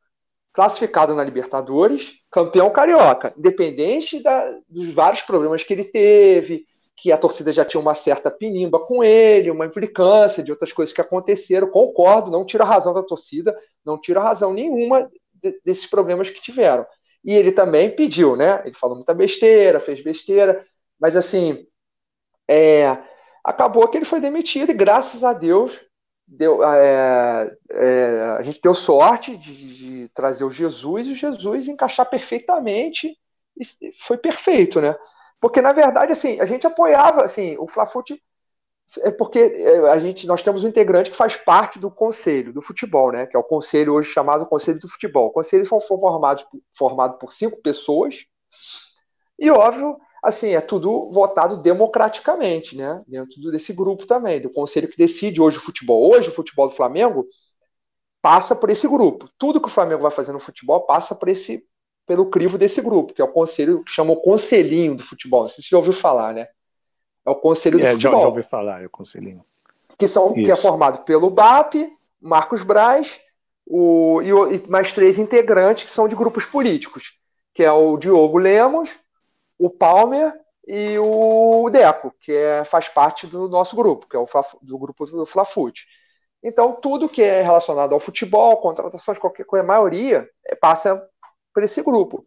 classificado na Libertadores, campeão carioca, independente da, dos vários problemas que ele teve, que a torcida já tinha uma certa pinimba com ele, uma implicância de outras coisas que aconteceram. Concordo, não tira a razão da torcida, não tira a razão nenhuma de, desses problemas que tiveram. E ele também pediu, né? Ele falou muita besteira, fez besteira, mas assim, é, acabou que ele foi demitido e graças a Deus deu, é, é, a gente deu sorte de, de, trazer o Jesus e o Jesus encaixar perfeitamente e foi perfeito, né? Porque, na verdade, assim, a gente apoiava, assim, o Flafute é porque é, a gente, nós temos um integrante que faz parte do conselho do futebol, né? Que é o conselho hoje chamado Conselho do Futebol. O conselho foi formado, formado por cinco pessoas e, óbvio, assim, é tudo votado democraticamente, né? Dentro desse grupo também, do conselho que decide hoje o futebol. Hoje, o futebol do Flamengo passa por esse grupo. Tudo que o Flamengo vai fazer no futebol passa por esse pelo crivo desse grupo, que é o conselho, que chama o Conselhinho do Futebol. Você já ouviu falar, né? É o Conselho do é, Futebol. Já, já ouvi falar, é o Conselhinho. Que, são, que é formado pelo BAP, Marcos Braz o, e, o, e mais três integrantes que são de grupos políticos, que é o Diogo Lemos, o Palmer e o Deco, que é, faz parte do nosso grupo, que é o do grupo do Flafute. Então, tudo que é relacionado ao futebol, contratações, qualquer coisa, a maioria é, passa por esse grupo.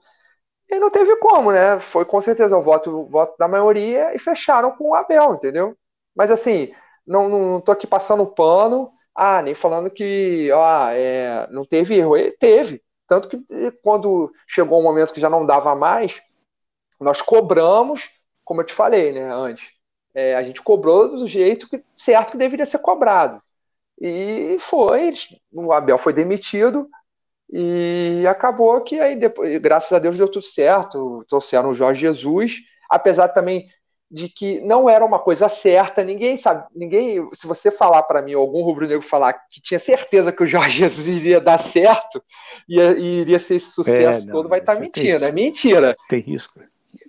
E não teve como, né? Foi com certeza o voto, o voto da maioria e fecharam com o Abel, entendeu? Mas assim, não, não tô aqui passando pano, ah, nem falando que ó, é, não teve erro. teve. Tanto que quando chegou um momento que já não dava mais, nós cobramos, como eu te falei, né, antes. É, a gente cobrou do jeito que, certo que deveria ser cobrado. E foi, o Abel foi demitido, e acabou que aí depois, graças a Deus deu tudo certo, trouxeram o Jorge Jesus, apesar também de que não era uma coisa certa, ninguém sabe, ninguém, se você falar para mim, algum rubro-negro falar que tinha certeza que o Jorge Jesus iria dar certo e, iria ser esse sucesso é, não, todo, vai estar tá mentindo, é mentira. Tem risco.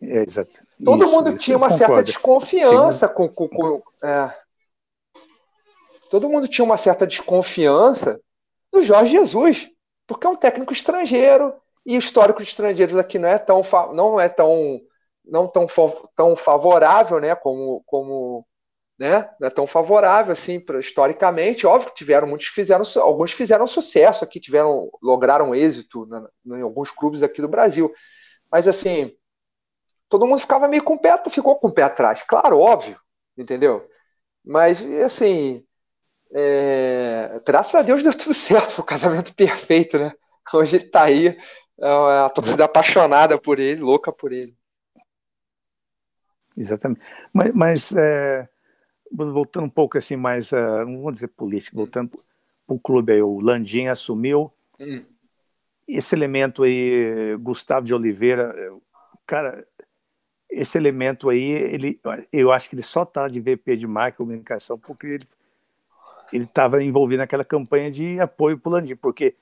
É, exato. Todo isso, mundo isso, tinha uma certa desconfiança com, com, com é. todo mundo tinha uma certa desconfiança do Jorge Jesus porque é um técnico estrangeiro e o histórico de estrangeiros aqui não é tão não é tão não tão, tão favorável, né, como como né, não é tão favorável assim pra, historicamente. Óbvio que tiveram muitos fizeram alguns fizeram sucesso aqui, tiveram lograram êxito em alguns clubes aqui do Brasil, mas assim todo mundo ficava meio com o pé, ficou com o pé atrás, claro, óbvio, entendeu? Mas assim é, graças a Deus deu tudo certo, foi um casamento perfeito, né? Hoje ele tá aí, é a torcida apaixonada por ele, louca por ele. Exatamente. Mas, mas é, voltando um pouco assim, mais, uh, não vou dizer político, voltando para o clube aí, o Landim assumiu. Hum. Esse elemento aí, Gustavo de Oliveira, cara, esse elemento aí, ele, eu acho que ele só está de VP de marca e comunicação porque ele ele estava envolvido naquela campanha de apoio para o Landim, porque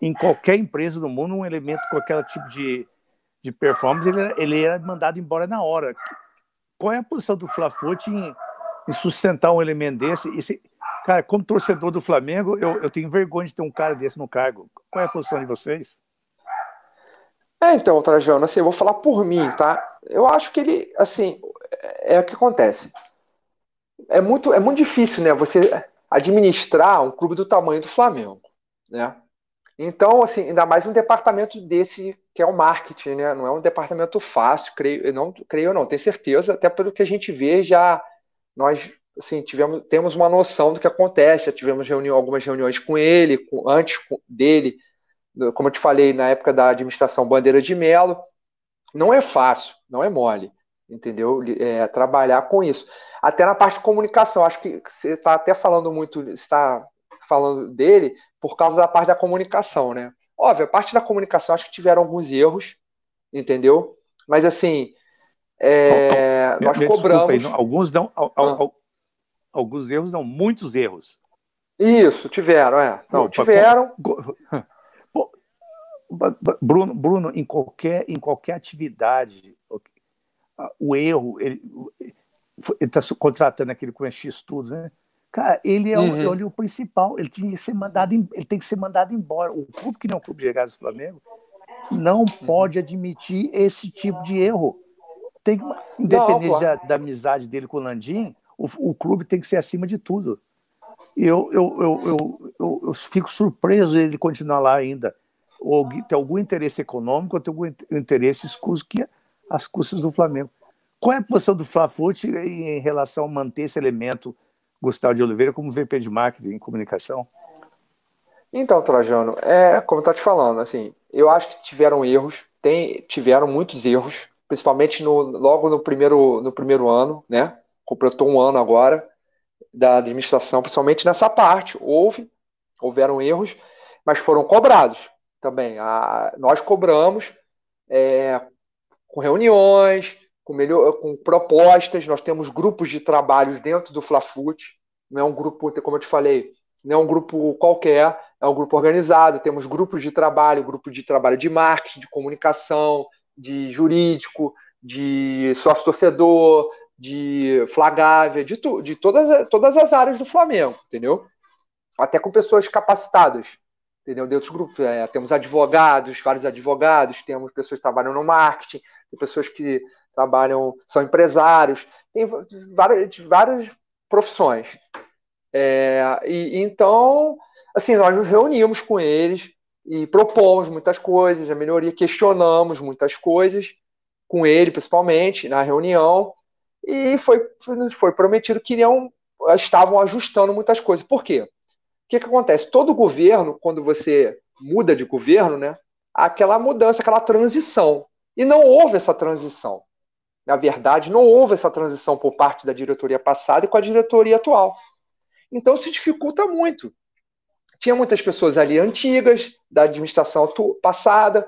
em qualquer empresa do mundo, um elemento com aquele tipo de, de performance, ele, ele era mandado embora na hora. Qual é a posição do Flafute em, em sustentar um elemento desse? Esse, cara, como torcedor do Flamengo, eu, eu tenho vergonha de ter um cara desse no cargo. Qual é a posição de vocês? É, então, Trajano, assim, eu vou falar por mim, tá? Eu acho que ele, assim, é, é o que acontece. É muito, é muito difícil, né? Você administrar um clube do tamanho do Flamengo, né? Então, assim, ainda mais um departamento desse que é o marketing, né? Não é um departamento fácil, creio, não, creio não, tenho certeza, até pelo que a gente vê já nós assim, tivemos, temos uma noção do que acontece, já tivemos reunião, algumas reuniões com ele, com, antes dele, como eu te falei, na época da administração Bandeira de Melo. Não é fácil, não é mole, entendeu? É, trabalhar com isso. Até na parte de comunicação, acho que você está até falando muito, está falando dele por causa da parte da comunicação, né? Óbvio, a parte da comunicação acho que tiveram alguns erros, entendeu? Mas assim, é, oh, oh, nós cobramos. Aí, não, alguns dão, ah. alguns erros não, muitos erros. Isso, tiveram, é. Não, Opa, tiveram. Bruno, Bruno, em qualquer, em qualquer atividade, o erro, ele está contratando aquele com X tudo, né? Cara, ele é, uhum. o, ele é o principal, ele, tinha que ser mandado, ele tem que ser mandado embora. O clube que não é o clube de regatas do Flamengo não uhum. pode admitir esse tipo de erro. Tem, independente não, da, da, amizade dele com o Landim, o, o, clube tem que ser acima de tudo. E eu, eu, eu, eu, eu, fico surpreso ele continuar lá ainda. Ou ter algum interesse econômico ou ter algum interesse às custas do Flamengo. Qual é a posição do Flafute em relação a manter esse elemento Gustavo de Oliveira como VP de marketing e comunicação? Então, Trajano, é como tá te falando, assim, eu acho que tiveram erros, tem, tiveram muitos erros, principalmente no, logo no primeiro, no primeiro ano, né? Completou um ano agora da administração, principalmente nessa parte. Houve, houveram erros, mas foram cobrados também. A, nós cobramos é, com reuniões, com, melhor, com propostas, nós temos grupos de trabalhos dentro do Flafute, não é um grupo, como eu te falei, não é um grupo qualquer, é um grupo organizado, temos grupos de trabalho, grupo de trabalho de marketing, de comunicação, de jurídico, de sócio-torcedor, de flagávia, de, tu, de todas, todas as áreas do Flamengo, entendeu? Até com pessoas capacitadas, entendeu? De outros grupos. É, temos advogados, vários advogados, temos pessoas que trabalham no marketing, pessoas que trabalham, são empresários, tem várias, várias profissões. É, e, então, assim, nós nos reunimos com eles e propomos muitas coisas, a melhoria, questionamos muitas coisas com ele, principalmente, na reunião, e foi, foi prometido que iriam, estavam ajustando muitas coisas. Por quê? O que, que acontece? Todo governo, quando você muda de governo, né, aquela mudança, aquela transição. E não houve essa transição na verdade, não houve essa transição por parte da diretoria passada e com a diretoria atual. Então se dificulta muito. Tinha muitas pessoas ali antigas, da administração passada,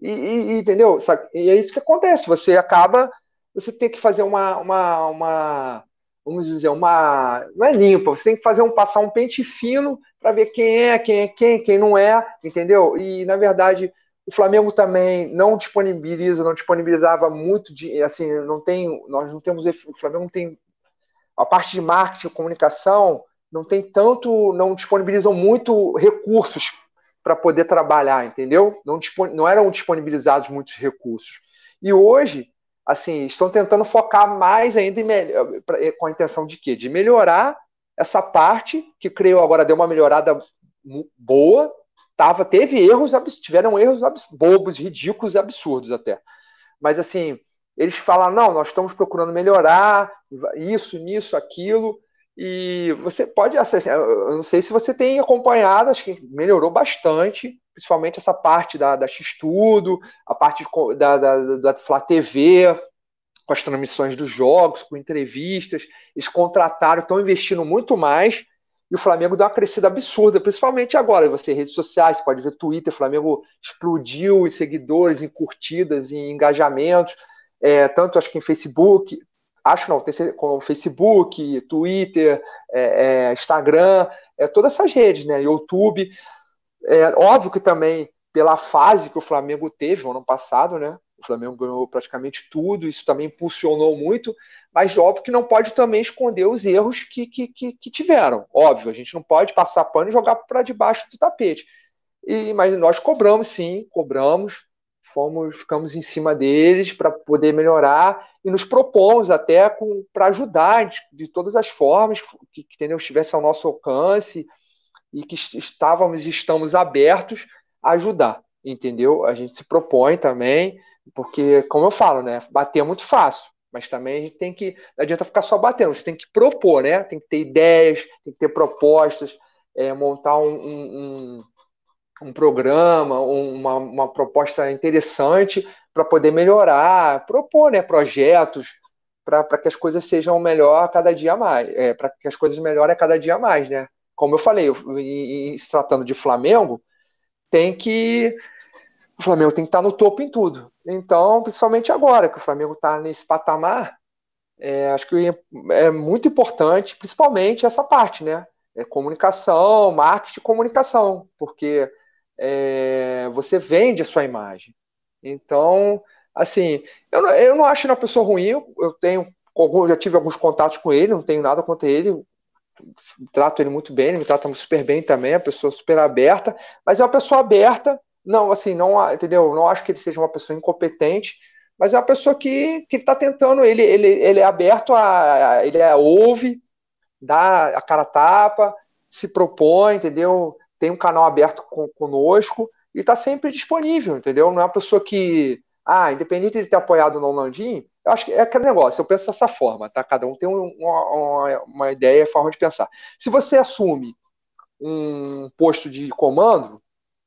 e, e, entendeu? E é isso que acontece. Você acaba, você tem que fazer uma, uma, uma vamos dizer, uma. Não é limpa, você tem que fazer um passar um pente fino para ver quem é, quem é quem, quem não é, entendeu? E na verdade o Flamengo também não disponibiliza, não disponibilizava muito de, assim, não tem, nós não temos, o Flamengo não tem a parte de marketing, comunicação, não tem tanto, não disponibilizam muito recursos para poder trabalhar, entendeu? Não, não eram disponibilizados muitos recursos. E hoje, assim, estão tentando focar mais ainda em, com a intenção de quê? De melhorar essa parte, que creio agora deu uma melhorada boa, tava, teve erros, tiveram erros bobos, ridículos e absurdos até. Mas assim, eles falaram, não, nós estamos procurando melhorar isso, nisso, aquilo. E você pode acessar, eu não sei se você tem acompanhado, acho que melhorou bastante, principalmente essa parte da, da X-Tudo, a parte da, da, da Flá TV, com as transmissões dos jogos, com entrevistas. Eles contrataram, estão investindo muito mais. E o Flamengo deu uma crescida absurda, principalmente agora. Você redes sociais, você pode ver Twitter, o Flamengo explodiu em seguidores, em curtidas, em engajamentos. É, tanto acho que em Facebook, acho não, tem como Facebook, Twitter, é, é, Instagram, é, todas essas redes, né? YouTube. É, óbvio que também pela fase que o Flamengo teve no ano passado, né? O Flamengo ganhou praticamente tudo, isso também impulsionou muito, mas óbvio que não pode também esconder os erros que, que, que, que tiveram. Óbvio, a gente não pode passar pano e jogar para debaixo do tapete. E, mas nós cobramos, sim, cobramos, fomos, ficamos em cima deles para poder melhorar e nos propomos até para ajudar de, de, todas as formas que, que entendeu, estivesse ao nosso alcance e que estávamos e estamos abertos a ajudar, entendeu? A gente se propõe também, porque, como eu falo, né, bater é muito fácil, mas também a gente tem que, não adianta ficar só batendo, você tem que propor, né? Tem que ter ideias, tem que ter propostas, é, montar um, um, um programa, uma, uma proposta interessante para poder melhorar, propor né, projetos para que as coisas sejam melhor a cada dia mais, é, para que as coisas melhorem a cada dia mais, né? Como eu falei, em, em, se tratando de Flamengo, tem que o Flamengo tem que estar no topo em tudo. Então, principalmente agora que o Flamengo está nesse patamar, é, acho que é muito importante, principalmente essa parte, né? É comunicação, marketing e comunicação, porque é, você vende a sua imagem. Então, assim, eu não, eu não acho uma pessoa ruim, eu tenho, já tive alguns contatos com ele, não tenho nada contra ele, trato ele muito bem, ele me trata super bem também, é uma pessoa super aberta, mas é uma pessoa aberta, não, assim, não, entendeu? Não acho que ele seja uma pessoa incompetente, mas é uma pessoa que que está tentando, ele, ele, ele é aberto a, ele é, ouve, dá a cara tapa, se propõe, entendeu? tem um canal aberto com, conosco e está sempre disponível, entendeu? Não é uma pessoa que, ah, independente de ter apoiado ou não o Landim, eu acho que é aquele negócio, eu penso dessa forma, tá? Cada um tem uma, uma, uma ideia, forma de pensar. Se você assume um posto de comando,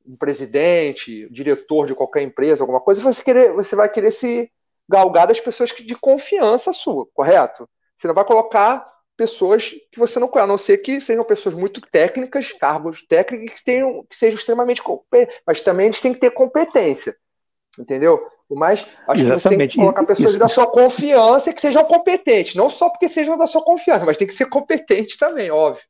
um presidente, diretor de qualquer empresa, alguma coisa, você, querer, você vai querer se galgar das pessoas de confiança sua, correto? Você não vai colocar pessoas que você não conhece, a não ser que sejam pessoas muito técnicas, cargos técnicos que, tenham, que sejam extremamente competentes, mas também eles têm que ter competência, entendeu? Mas acho Exatamente. que você tem que colocar pessoas isso, da sua confiança que sejam competentes, não só porque sejam da sua confiança, mas tem que ser competentes também, óbvio.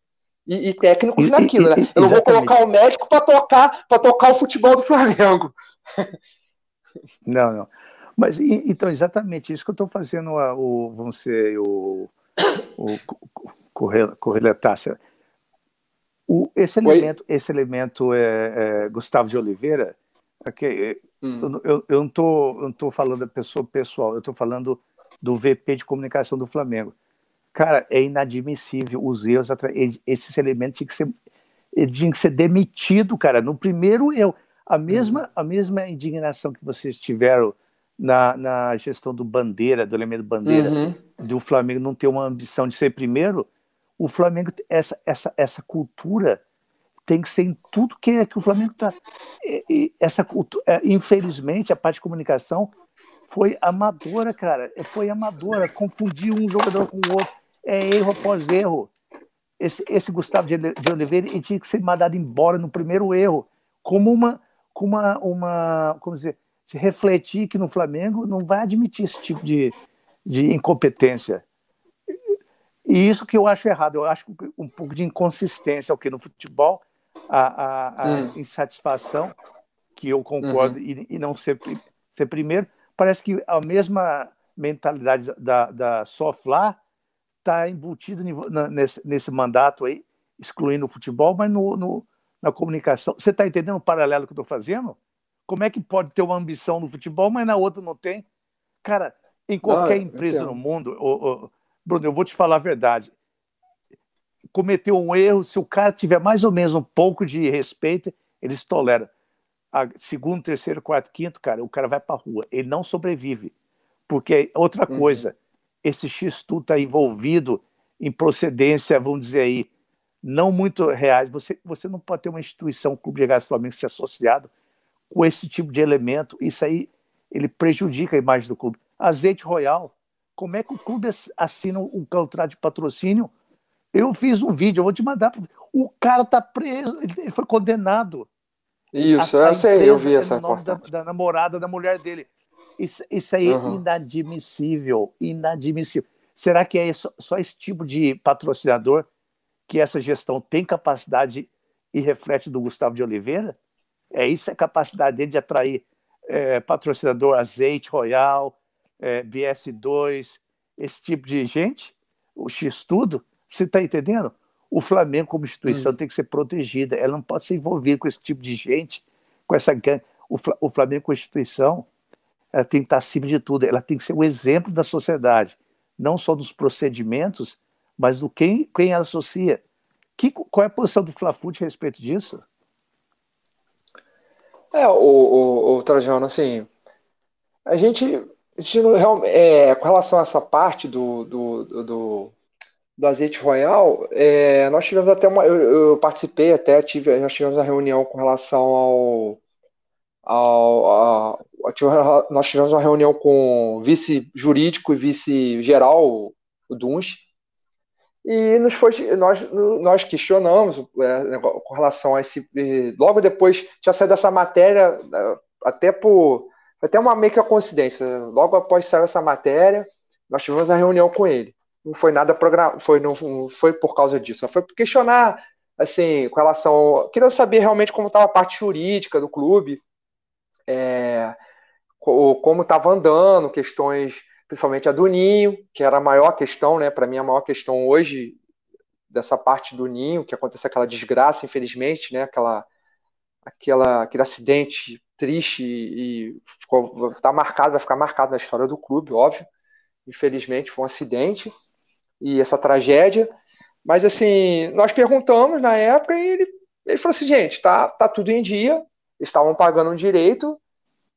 E, e técnicos naquilo, né? Eu não vou colocar o médico para tocar para tocar o futebol do Flamengo. Não, não. Mas então exatamente isso que eu estou fazendo o vamos ser o o correlatácia. O, esse elemento, esse elemento é, é, Gustavo de Oliveira, okay, é, hum. eu, eu, não estou não tô falando da pessoa pessoal, eu estou falando do VP de comunicação do Flamengo. Cara, é inadmissível os erros, esses elementos tinham que ser, ele tinha que ser demitido, cara. No primeiro eu, a mesma, hum. a mesma indignação que vocês tiveram na, na gestão do Bandeira, do elemento Bandeira, uhum. do Flamengo não ter uma ambição de ser primeiro, o Flamengo, essa, essa, essa cultura tem que ser em tudo que, é que o Flamengo está. Essa cultura, é, infelizmente, a parte de comunicação foi amadora, cara. Foi amadora. Confundir um jogador com o outro. É erro após erro. Esse, esse Gustavo de, de Oliveira ele tinha que ser mandado embora no primeiro erro, como uma, como uma, uma como dizer, se refletir que no Flamengo não vai admitir esse tipo de, de incompetência. E isso que eu acho errado, eu acho um pouco de inconsistência o que no futebol, a, a, a hum. insatisfação, que eu concordo, uhum. e, e, não ser, ser primeiro, parece que a mesma mentalidade da, da Sofla está embutida nesse, nesse mandato aí, excluindo o futebol, mas no, no na comunicação. Você está entendendo o paralelo que eu estou fazendo? Como é que pode ter uma ambição no futebol, mas na outra não tem? Cara, em qualquer empresa no mundo, ô, Bruno, eu vou te falar a verdade. Cometeu um erro, se o cara tiver mais ou menos um pouco de respeito, eles toleram. A segundo, terceiro, quarto, quinto, cara, o cara vai para rua. Ele não sobrevive. Porque outra uhum. Esse X-Tu está envolvido em procedência, vamos dizer aí, não muito reais. Você, você não pode ter uma instituição, um clube de gás Flamengo, ser associado com esse tipo de elemento. Isso aí ele prejudica a imagem do clube. Azeite Royal, Como é que o clube assina um contrato de patrocínio? Eu fiz um vídeo, eu vou te mandar. O cara está preso, ele foi condenado. Isso, a, a eu sei, eu vi essa nome da, da, namorada da mulher dele. Isso, isso aí uhum. é inadmissível, inadmissível. Será que é só, só esse tipo de patrocinador que essa gestão tem capacidade e reflete do Gustavo de Oliveira? É isso a capacidade dele de atrair é, patrocinador Azeite Royal, é, BS2, esse tipo de gente, o X-Tudo, você está entendendo? O Flamengo, como instituição, hum. tem que ser protegida, ela não pode ser envolvida com esse tipo de gente, com essa gangue. O, o Flamengo, como instituição, ela tem que estar acima de tudo, ela tem que ser o exemplo da sociedade, não só dos procedimentos, mas do quem, quem ela associa. Que, qual é a posição do Flafute a respeito disso? É, o, o, o Trajano, assim, a gente, a gente é, com relação a essa parte do, do, do, do azeite royal, é, nós tivemos até uma, eu, eu, participei até, tive, nós tivemos uma reunião com relação ao, nós tivemos uma reunião com o vice jurídico e vice geral, o Duns, e nos foi, nós, nós questionamos é, com relação a esse. Logo depois tinha saído essa matéria, é, até por. Até uma meio que coincidência. Logo após sair essa matéria, nós tivemos a reunião com ele. Não foi nada foi, não foi por causa disso, foi por questionar, assim, com relação. Queria saber realmente como estava a parte jurídica do clube, é, como estava andando, questões principalmente a do Ninho, que era a maior questão, né? Para mim, a maior questão hoje dessa parte do Ninho, que aconteceu aquela desgraça, infelizmente, né? Aquela, aquela, aquele acidente triste e ficou, tá marcado, vai ficar marcado na história do clube, óbvio. Infelizmente, foi um acidente e essa tragédia. Mas assim, nós perguntamos na época e ele, ele falou assim, gente, tá, tá tudo em dia, estavam pagando um direito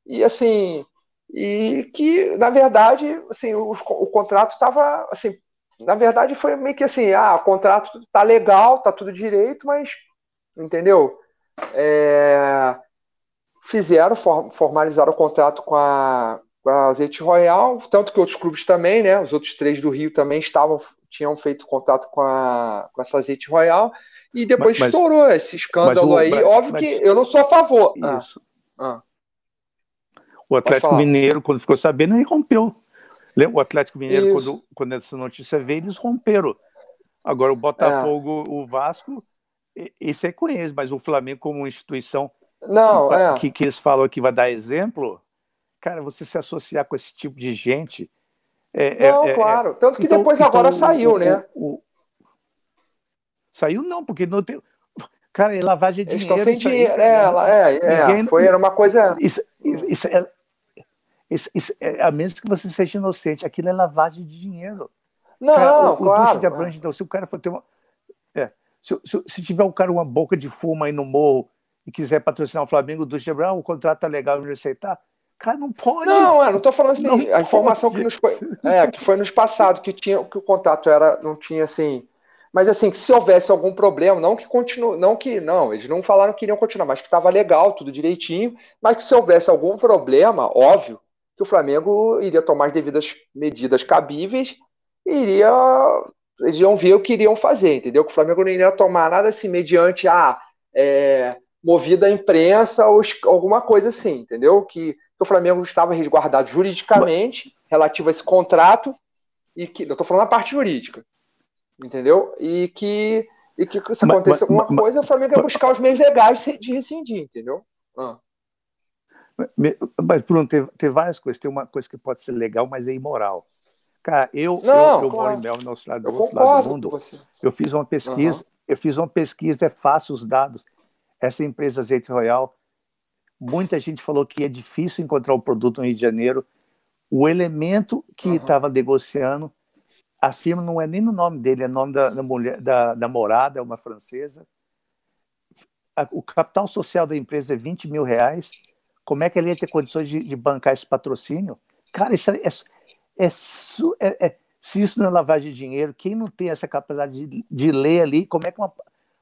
e assim e que na verdade assim o, o contrato estava assim na verdade foi meio que assim ah o contrato tá legal tá tudo direito mas entendeu? É, fizeram formalizaram o contrato com a, com a Azeite Royal tanto que outros clubes também né os outros três do Rio também estavam tinham feito contato com a com essa Azeite Royal e depois mas, estourou esse escândalo o, aí mas, óbvio mas, que eu não sou a favor isso ah, ah. O Atlético Mineiro, quando ficou sabendo, ele rompeu. O Atlético Mineiro, quando, quando essa notícia veio, eles romperam. Agora, o Botafogo, é. o Vasco, isso é com eles, mas o Flamengo, como instituição não, que, é. que, eles falam que vai dar exemplo, cara, você se associar com esse tipo de gente. É, é não, é, claro. Tanto que então, depois então, agora saiu, o, né? O, saiu não, porque não tem. Cara, é lavagem de Eles dinheiro. Estão sem dinheiro. É, é, é, foi, era uma coisa. Isso, isso, é, isso, isso, é, a menos que você seja inocente, aquilo é lavagem de dinheiro. Não, cara, o, claro. O de abrange, então, se o cara for ter uma. É, se, se, se, tiver um cara uma boca de fumo aí no morro e quiser patrocinar o Flamengo, o Ducha de ah, o contrato tá legal, não aceitar. Cara, não pode. Não, é, não tô falando assim. Não a informação que nos foi. É, que foi nos passados, que, tinha, que o contrato era, não tinha assim. Mas assim, que se houvesse algum problema, não que continue, não que não, eles não falaram que iriam continuar, mas que estava legal, tudo direitinho, mas que se houvesse algum problema, óbvio, que o Flamengo iria tomar as devidas medidas cabíveis e iria. Eles iam ver o que iriam fazer, entendeu? Que o Flamengo não iria tomar nada assim mediante a ah, é, movida a imprensa ou alguma coisa assim, entendeu? Que, que o Flamengo estava resguardado juridicamente relativo a esse contrato e que eu estou falando a parte jurídica, entendeu? E que e que se aconteça alguma coisa, o Flamengo ia buscar os meios legais de rescindir, entendeu? Ah. Mas, Bruno, tem, tem várias coisas. Tem uma coisa que pode ser legal, mas é imoral. Cara, eu, Não, eu, eu claro. moro em Melbourne, no outro lado, do, outro lado do mundo. Eu fiz uma pesquisa, uhum. eu fiz uma pesquisa, é fácil os dados. Essa empresa Azeite Royal, muita gente falou que é difícil encontrar o produto no Rio de Janeiro. O elemento que estava uhum. negociando, a firma não é nem no nome dele, é nome da, da mulher, da, da morada, é uma francesa. O capital social da empresa é 20 mil reais como é que ele ia ter condições de, de bancar esse patrocínio? Cara, isso é, é, é, é, se isso não é lavagem de dinheiro, quem não tem essa capacidade de, de ler ali, como é que uma,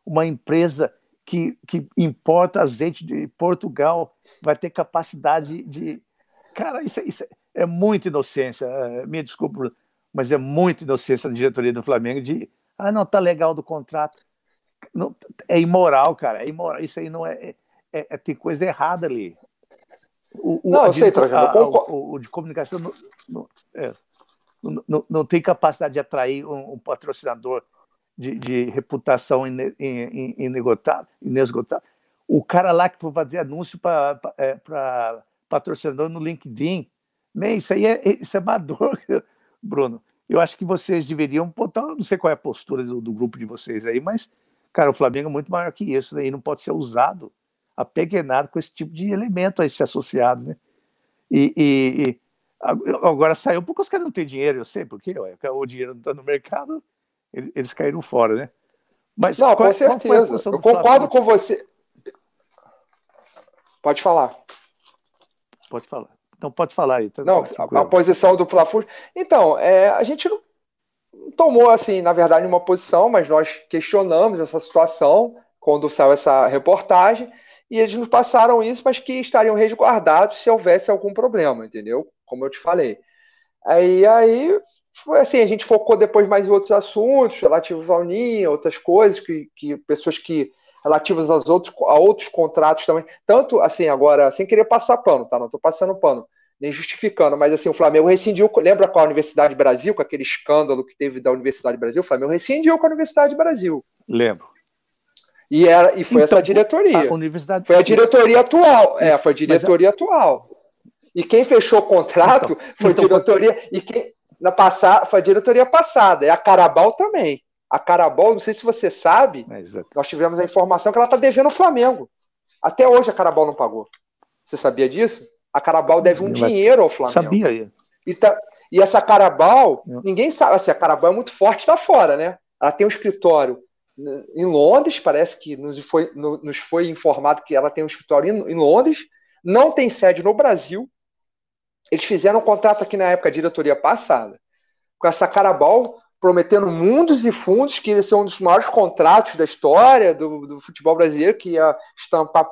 uma empresa que, que importa azeite de Portugal vai ter capacidade de. Cara, isso, isso é muita inocência. Me desculpa, mas é muito inocência da diretoria do Flamengo de, ah, não, tá legal do contrato. Não, é imoral, cara, é imoral. Isso aí não é, é, é, é tem coisa errada ali. O, o, não, eu sei, a, o, o, de comunicação não, não, é, não, não, tem capacidade de atrair um, um patrocinador de, de reputação inesgotável, inesgotável. O cara lá que foi fazer anúncio para é, patrocinador no LinkedIn, man, isso aí é, isso é amador, Bruno. Eu acho que vocês deveriam botar, não sei qual é a postura do, do grupo de vocês aí, mas, cara, o Flamengo é muito maior que isso, né? não pode ser usado, apequenado com esse tipo de elemento aí se associados, né? E, e, e agora saiu porque os caras não têm dinheiro, eu sei porque o dinheiro não está no mercado, eles caíram fora, né? Mas não, qual, com certeza. Eu concordo com você. Pode falar. Pode falar. Então pode falar aí. Tá, não, a, a, posição do Fla-Flu. Então, é, a gente não tomou assim, na verdade, uma posição, mas nós questionamos essa situação quando saiu essa reportagem e eles nos passaram isso, mas que estariam resguardados se houvesse algum problema, entendeu? Como eu te falei. Aí, aí foi assim, a gente focou depois mais em outros assuntos relativos ao NIA, outras coisas que, que pessoas que relativas aos outros, a outros contratos também. Tanto assim, agora, sem querer passar pano, tá? Não estou passando pano, nem justificando, mas assim, o Flamengo rescindiu. Lembra com a Universidade Brasil, com aquele escândalo que teve da Universidade Brasil? O Flamengo rescindiu com a Universidade Brasil. Lembro. E, era, e foi então, essa diretoria. A Universidade... Foi a diretoria atual. É, foi a diretoria mas... atual. E quem fechou o contrato então, foi a então, diretoria. E quem, na passada, foi a diretoria passada. É a Carabal também. A Carabal, não sei se você sabe, é, nós tivemos a informação que ela está devendo o Flamengo. Até hoje a Carabal não pagou. Você sabia disso? A Carabal deve um dinheiro ao Flamengo. Sabia. E, tá, e essa Carabal, ninguém sabe. Assim, a Carabal é muito forte lá fora, né? Ela tem um escritório em Londres, parece que nos foi, nos foi informado que ela tem um escritório em, Londres, não tem sede no Brasil. Eles fizeram um contrato aqui na época, a diretoria passada, com essa Carabal prometendo mundos e fundos, que esse é um dos maiores contratos da história do, do futebol brasileiro, que ia estampar.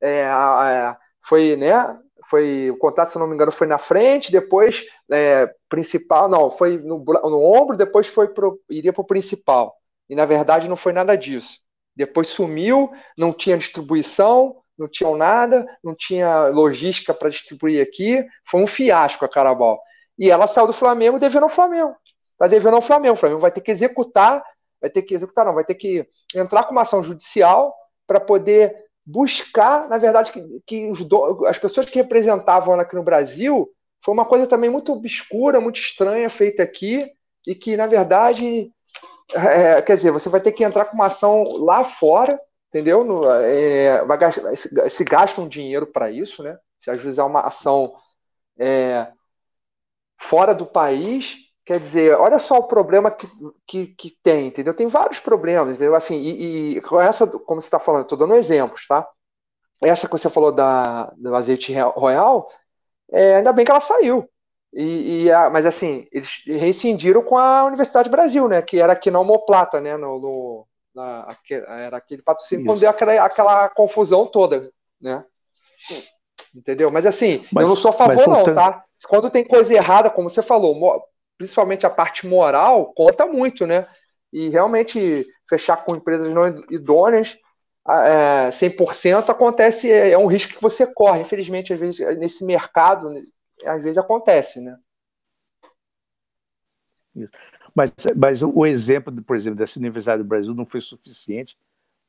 É, é, foi, né? Foi o contrato, se não me engano, foi na frente, depois é, principal, não, foi no, no ombro, depois foi pro, iria para o principal. E na verdade não foi nada disso. Depois sumiu, não tinha distribuição, não tinha nada, não tinha logística para distribuir aqui. Foi um fiasco a Carabal. E ela saiu do Flamengo devendo ao Flamengo. Está devendo ao Flamengo. O Flamengo vai ter que executar, vai ter que executar, não, vai ter que entrar com uma ação judicial para poder buscar, na verdade, que, que do, as pessoas que representavam aqui no Brasil foi uma coisa também muito obscura, muito estranha feita aqui e que, na verdade, é, quer dizer, você vai ter que entrar com uma ação lá fora, entendeu? No, é, vai gastar, se gasta um dinheiro para isso, né? Se ajuizar uma ação é, fora do país, quer dizer, olha só o problema que, que, que tem, entendeu? Tem vários problemas, entendeu? Assim, e, e com essa, como você está falando, estou dando exemplos, tá? Essa que você falou da, do azeite royal, é, ainda bem que ela saiu, e, e a, mas assim, eles rescindiram com a Universidade Brasil, né? Que era aqui na Homoplata, né? No, no na, aquele, era aquele patrocínio Isso. quando deu aquela, aquela confusão toda, né? Entendeu? Mas assim, mas, eu não sou a favor, não, tá? Quando tem coisa errada, como você falou, principalmente a parte moral, conta muito, né? E realmente fechar com empresas não idôneas, é, 100% acontece, é, é um risco que você corre. Infelizmente, às vezes, nesse mercado, às vezes acontece, né? Mas, mas o exemplo, por exemplo, dessa Universidade do Brasil não foi suficiente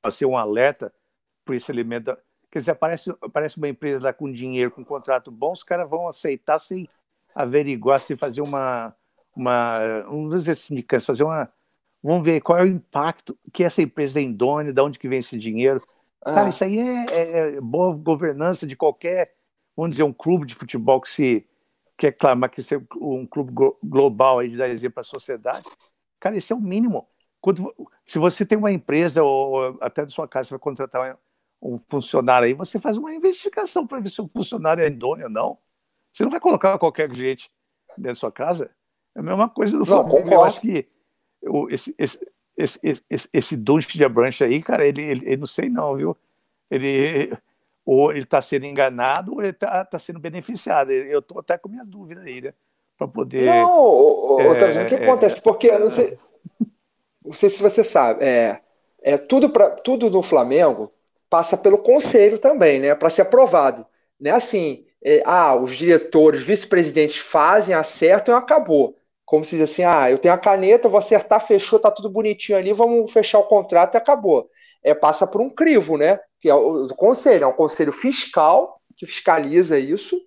para ser um alerta por esse elemento. Quer dizer, aparece, aparece uma empresa lá com dinheiro, com um contrato bom, os caras vão aceitar sem averiguar, sem fazer uma. Uma vamos dizer sindicatos, fazer uma. Vamos ver qual é o impacto que essa empresa é indônia, de onde que vem esse dinheiro. Ah. Cara, isso aí é, é, é boa governança de qualquer vamos dizer, um clube de futebol que se quer clamar que seja um clube global aí de dar exemplo para a sociedade, cara, isso é o mínimo. Quando, se você tem uma empresa ou até da sua casa você vai contratar um funcionário aí, você faz uma investigação para ver se o funcionário é idôneo ou não. Você não vai colocar qualquer gente dentro da sua casa. É a mesma coisa do Flamengo. Eu acho que esse, esse, esse, esse, esse de Abranche aí, cara, ele, ele, ele, não sei não, viu? Ele, ou ele está sendo enganado ou ele está tá sendo beneficiado. Eu estou até com minha dúvida aí, né? para poder. Não, ô, é, o que é, acontece? Porque não sei, não sei se você sabe, é, é tudo, pra, tudo no Flamengo passa pelo conselho também, né? Para ser aprovado. Não é assim, é, ah, os diretores, vice-presidentes fazem, acertam e acabou. Como se diz assim, ah, eu tenho a caneta, vou acertar, fechou, tá tudo bonitinho ali, vamos fechar o contrato e acabou. É, passa por um crivo, né? Que é o do conselho, é um conselho fiscal que fiscaliza isso,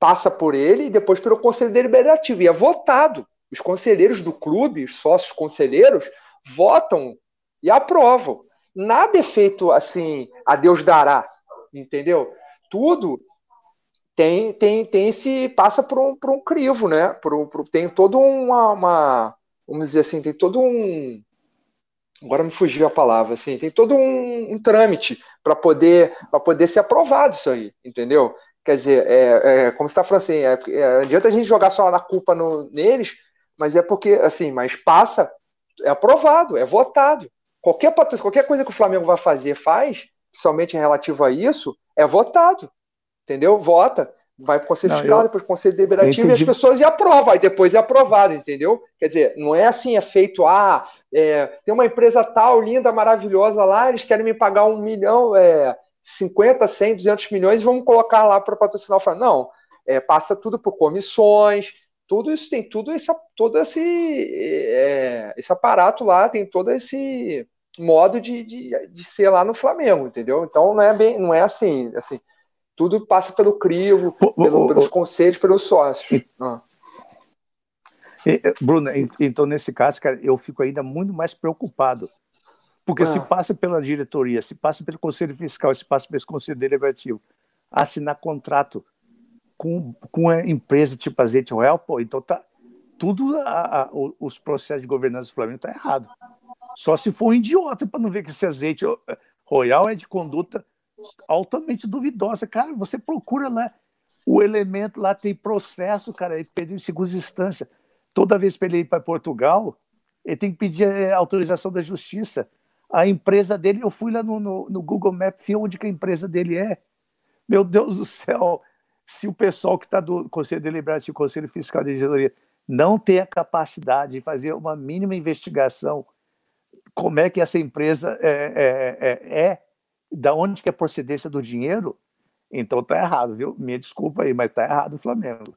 passa por ele e depois pelo conselho deliberativo. E é votado. Os conselheiros do clube, os sócios conselheiros, votam e aprovam. Nada é feito assim, a Deus dará, entendeu? Tudo tem tem tem esse passa por um, por um crivo, né? Por, por, tem todo uma, uma, vamos dizer assim, tem todo um agora me fugiu a palavra, assim, tem todo um, um trâmite para poder para poder ser aprovado isso aí, entendeu? Quer dizer, é, é como está falando assim, é, é, adianta a gente jogar só a culpa no, neles, mas é porque, assim, mas passa, é aprovado, é votado. Qualquer, qualquer coisa que o Flamengo vai fazer, faz, somente relativo a isso, é votado entendeu? Vota, vai para o Conselho Fiscal, eu... depois para o Conselho Deliberativo e as pessoas já aprovam, aí depois é aprovado, entendeu? Quer dizer, não é assim, é feito, ah, é, tem uma empresa tal, linda, maravilhosa lá, eles querem me pagar um milhão, é, 50, 100, 200 milhões e vamos colocar lá para patrocinar o Flamengo. Não, é, passa tudo por comissões, tudo isso tem tudo esse, todo esse, é, esse aparato lá, tem todo esse modo de, de, de ser lá no Flamengo, entendeu? Então não é bem, não é assim, assim tudo passa pelo crivo, pelo, pelos conselhos, pelos sócios. Ah. Bruno, então nesse caso, cara, eu fico ainda muito mais preocupado. Porque ah. se passa pela diretoria, se passa pelo conselho fiscal, se passa pelo conselho deliberativo, assinar contrato com, com a empresa tipo Azeite Royal, pô, então tá tudo a, a, os processos de governança do Flamengo tá errado. Só se for um idiota para não ver que esse azeite Royal é de conduta altamente duvidosa. Cara, você procura lá, o elemento lá tem processo, cara, ele pediu em segunda instância. Toda vez que ele ir para Portugal, ele tem que pedir eh, autorização da justiça. A empresa dele, eu fui lá no, no, no Google Maps, vi onde que a empresa dele é. Meu Deus do céu, se o pessoal que está do Conselho Deliberativo, Conselho Fiscal de Diretoria, não tem a capacidade de fazer uma mínima investigação, como é que essa empresa é, é, é, é da onde que é a procedência do dinheiro, então tá errado, viu? Minha desculpa aí, mas tá errado o Flamengo.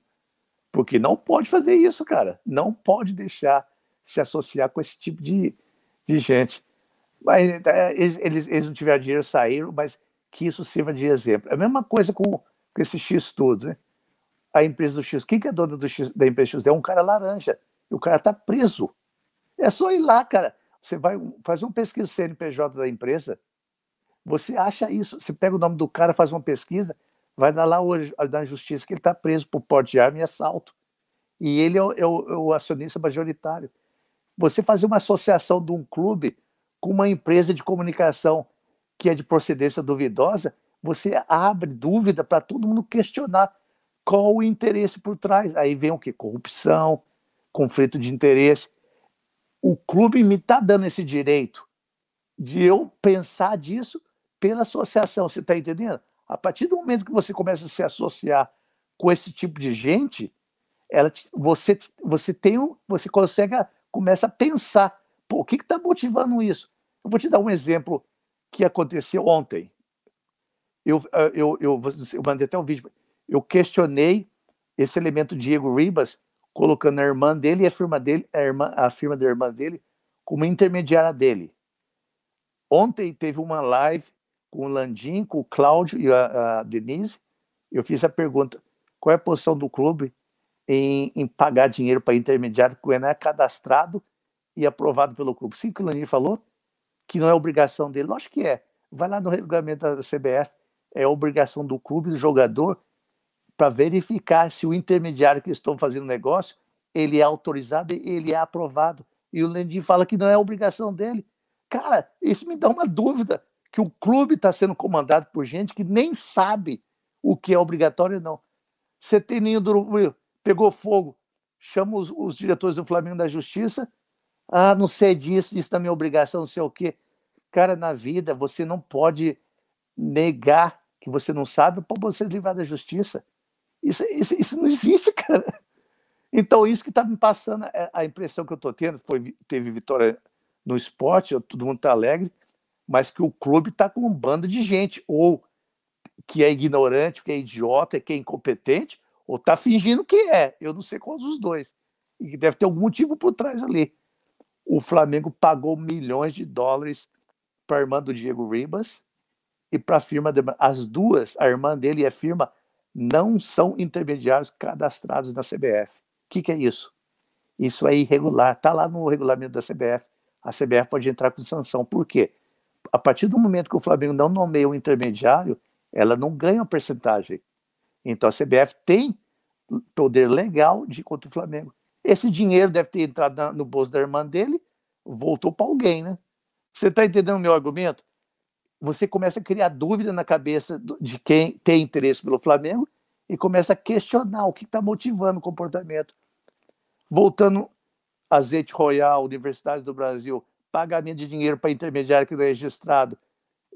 Porque não pode fazer isso, cara. Não pode deixar se associar com esse tipo de, de gente. Mas é, eles, eles não tiveram dinheiro, saíram, mas que isso sirva de exemplo. É a mesma coisa com, com esse X tudo, né? A empresa do X, quem que é dona do X, da empresa X? É um cara laranja. E o cara tá preso. É só ir lá, cara. Você vai fazer um pesquisa CNPJ da empresa, você acha isso, você pega o nome do cara, faz uma pesquisa, vai dar lá hoje na justiça que ele está preso por porte de arma e assalto. E ele é o, é, o, é o, acionista majoritário. Você fazer uma associação de um clube com uma empresa de comunicação que é de procedência duvidosa, você abre dúvida para todo mundo questionar qual o interesse por trás. Aí vem o que? Corrupção, conflito de interesse. O clube me está dando esse direito de eu pensar disso pela associação, você está entendendo? A partir do momento que você começa a se associar com esse tipo de gente, ela, você, você tem um, você consegue, começa a pensar, pô, o que está motivando isso? Eu vou te dar um exemplo que aconteceu ontem. Eu, eu, eu, eu mandei até um vídeo. Eu questionei esse elemento Diego Ribas, colocando a irmã dele e a firma dele, a, irmã, a firma da irmã dele, como intermediária dele. Ontem teve uma live com o Landim, com o Cláudio e a, a Denise, eu fiz a pergunta: qual é a posição do clube em, em pagar dinheiro para intermediário que não é cadastrado e aprovado pelo clube? Sim, que o Landim falou que não é obrigação dele. Lógico que é. Vai lá no regulamento da CBF, é obrigação do clube, do jogador, para verificar se o intermediário que estão fazendo negócio ele é autorizado e ele é aprovado. E o Landim fala que não é obrigação dele. Cara, isso me dá uma dúvida que o clube está sendo comandado por gente que nem sabe o que é obrigatório não. Você tem ninho do pegou fogo, chama os, os, diretores do Flamengo da Justiça, ah, não sei disso, isso também é obrigação, não sei o quê. Cara, na vida você não pode negar que você não sabe para você livrar da justiça. Isso, isso, isso não existe, cara. Então, isso que está me passando, é, a impressão que eu estou tendo, foi teve vitória no esporte, todo mundo está alegre, mas que o clube está com um bando de gente, ou que é ignorante, que é idiota, que é incompetente, ou está fingindo que é. Eu não sei qual dos dois. E deve ter algum motivo por trás ali. O Flamengo pagou milhões de dólares para a irmã do Diego Ribas e para a firma. De... As duas, a irmã dele e a firma, não são intermediários cadastrados na CBF. O que, que é isso? Isso é irregular. Está lá no regulamento da CBF. A CBF pode entrar com sanção. Por quê? A partir do momento que o Flamengo não nomeia um intermediário, ela não ganha uma percentagem. Então a CBF tem poder legal de contra o Flamengo. Esse dinheiro deve ter entrado no bolso da irmã dele, voltou para alguém, né? Você está entendendo o meu argumento? Você começa a criar dúvida na cabeça de quem tem interesse pelo Flamengo e começa a questionar o que está motivando o comportamento. Voltando, Azeite Royal, Universidades do Brasil, pagamento de dinheiro para intermediário que não é registrado.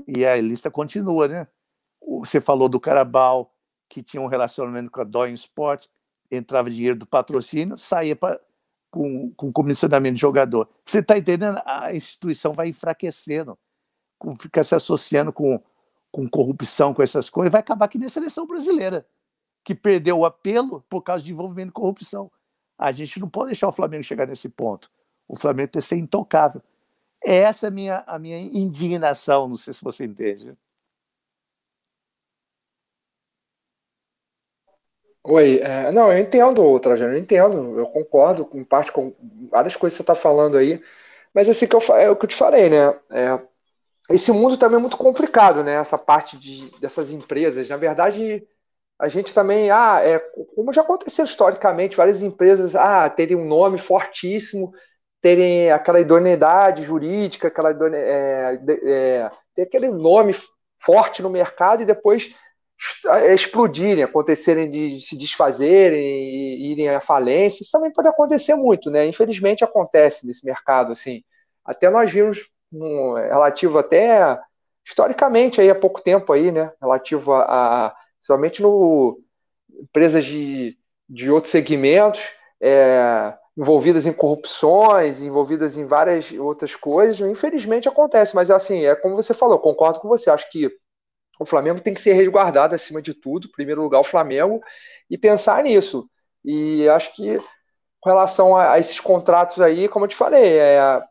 E a lista continua, né? Você falou do Carabal, que tinha um relacionamento com a Doing Sports, entrava dinheiro do patrocínio, saía pra, com, com comissionamento de jogador. Você está entendendo? A instituição vai enfraquecendo, com, fica se associando com, com corrupção, com essas coisas, vai acabar aqui na seleção brasileira, que perdeu o apelo por causa de envolvimento e corrupção. A gente não pode deixar o Flamengo chegar nesse ponto. O Flamengo tem que ser intocável. Essa é a minha, a minha indignação, não sei se você entende. Oi, é, não, eu entendo, Trajano, eu entendo, eu concordo em parte com várias coisas que você está falando aí, mas assim que eu, é o que eu te falei, né? É, esse mundo também é muito complicado, né? Essa parte de, dessas empresas. Na verdade, a gente também, ah, é, como já aconteceu historicamente, várias empresas, ah, terem um nome fortíssimo, terem aquela idoneidade jurídica, aquela idone, é, é, ter aquele nome forte no mercado e depois explodirem, acontecerem de se desfazerem e irem à falência, isso também pode acontecer muito, né? Infelizmente acontece nesse mercado, assim. Até nós vimos um, relativo até historicamente aí há pouco tempo aí, né? Relativo a, a somente no empresas de, de outros segmentos é, envolvidas em corrupções, envolvidas em várias outras coisas. Infelizmente acontece, mas assim é como você falou, concordo com você. Acho que o Flamengo tem que ser resguardado acima de tudo, em primeiro lugar o Flamengo, e pensar nisso. E acho que com relação a, a esses contratos aí, como eu te falei, é,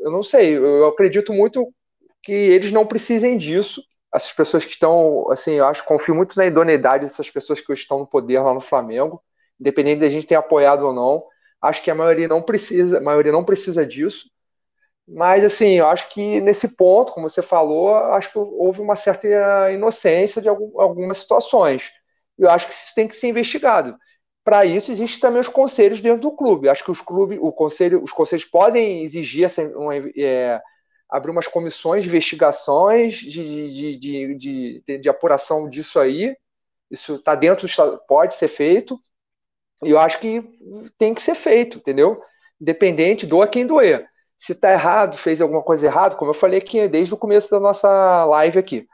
eu não sei, eu acredito muito que eles não precisem disso. Essas pessoas que estão, assim, eu acho, confio muito na idoneidade dessas pessoas que estão no poder lá no Flamengo, independente da gente ter apoiado ou não. Acho que a maioria não precisa, a maioria não precisa disso. Mas, assim, eu acho que nesse ponto, como você falou, acho que houve uma certa inocência de algumas situações. Eu acho que isso tem que ser investigado. Para isso, existem também os conselhos dentro do clube. Acho que os clubes, o conselho, os conselhos podem exigir essa, uma, é, abrir umas comissões de investigações, de, de, de, de, de apuração disso aí. Isso está dentro do pode ser feito. Eu acho que tem que ser feito, entendeu? Independente, doa quem doer se está errado, fez alguma coisa errada, como eu falei aqui desde o começo da nossa live aqui,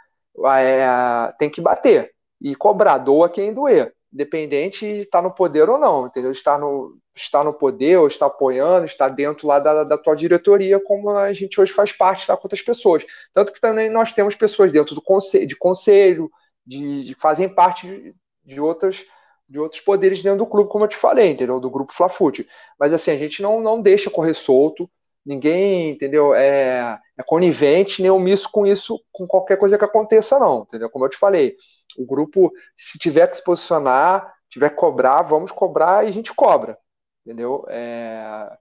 é, tem que bater e cobrar, doa quem doer, independente de estar tá no poder ou não, entendeu? Está no, está no poder, ou está apoiando, está dentro lá da, da tua diretoria, como a gente hoje faz parte lá com outras pessoas. Tanto que também nós temos pessoas dentro do conselho, de conselho, de, de fazem parte de, de outras de outros poderes dentro do clube, como eu te falei, entendeu? Do grupo Flafute. Mas assim, a gente não, não deixa correr solto, ninguém, entendeu? É, é conivente nem omisso com isso, com qualquer coisa que aconteça, não, entendeu? Como eu te falei, o grupo, se tiver que se posicionar, tiver que cobrar, vamos cobrar e a gente cobra, entendeu? É,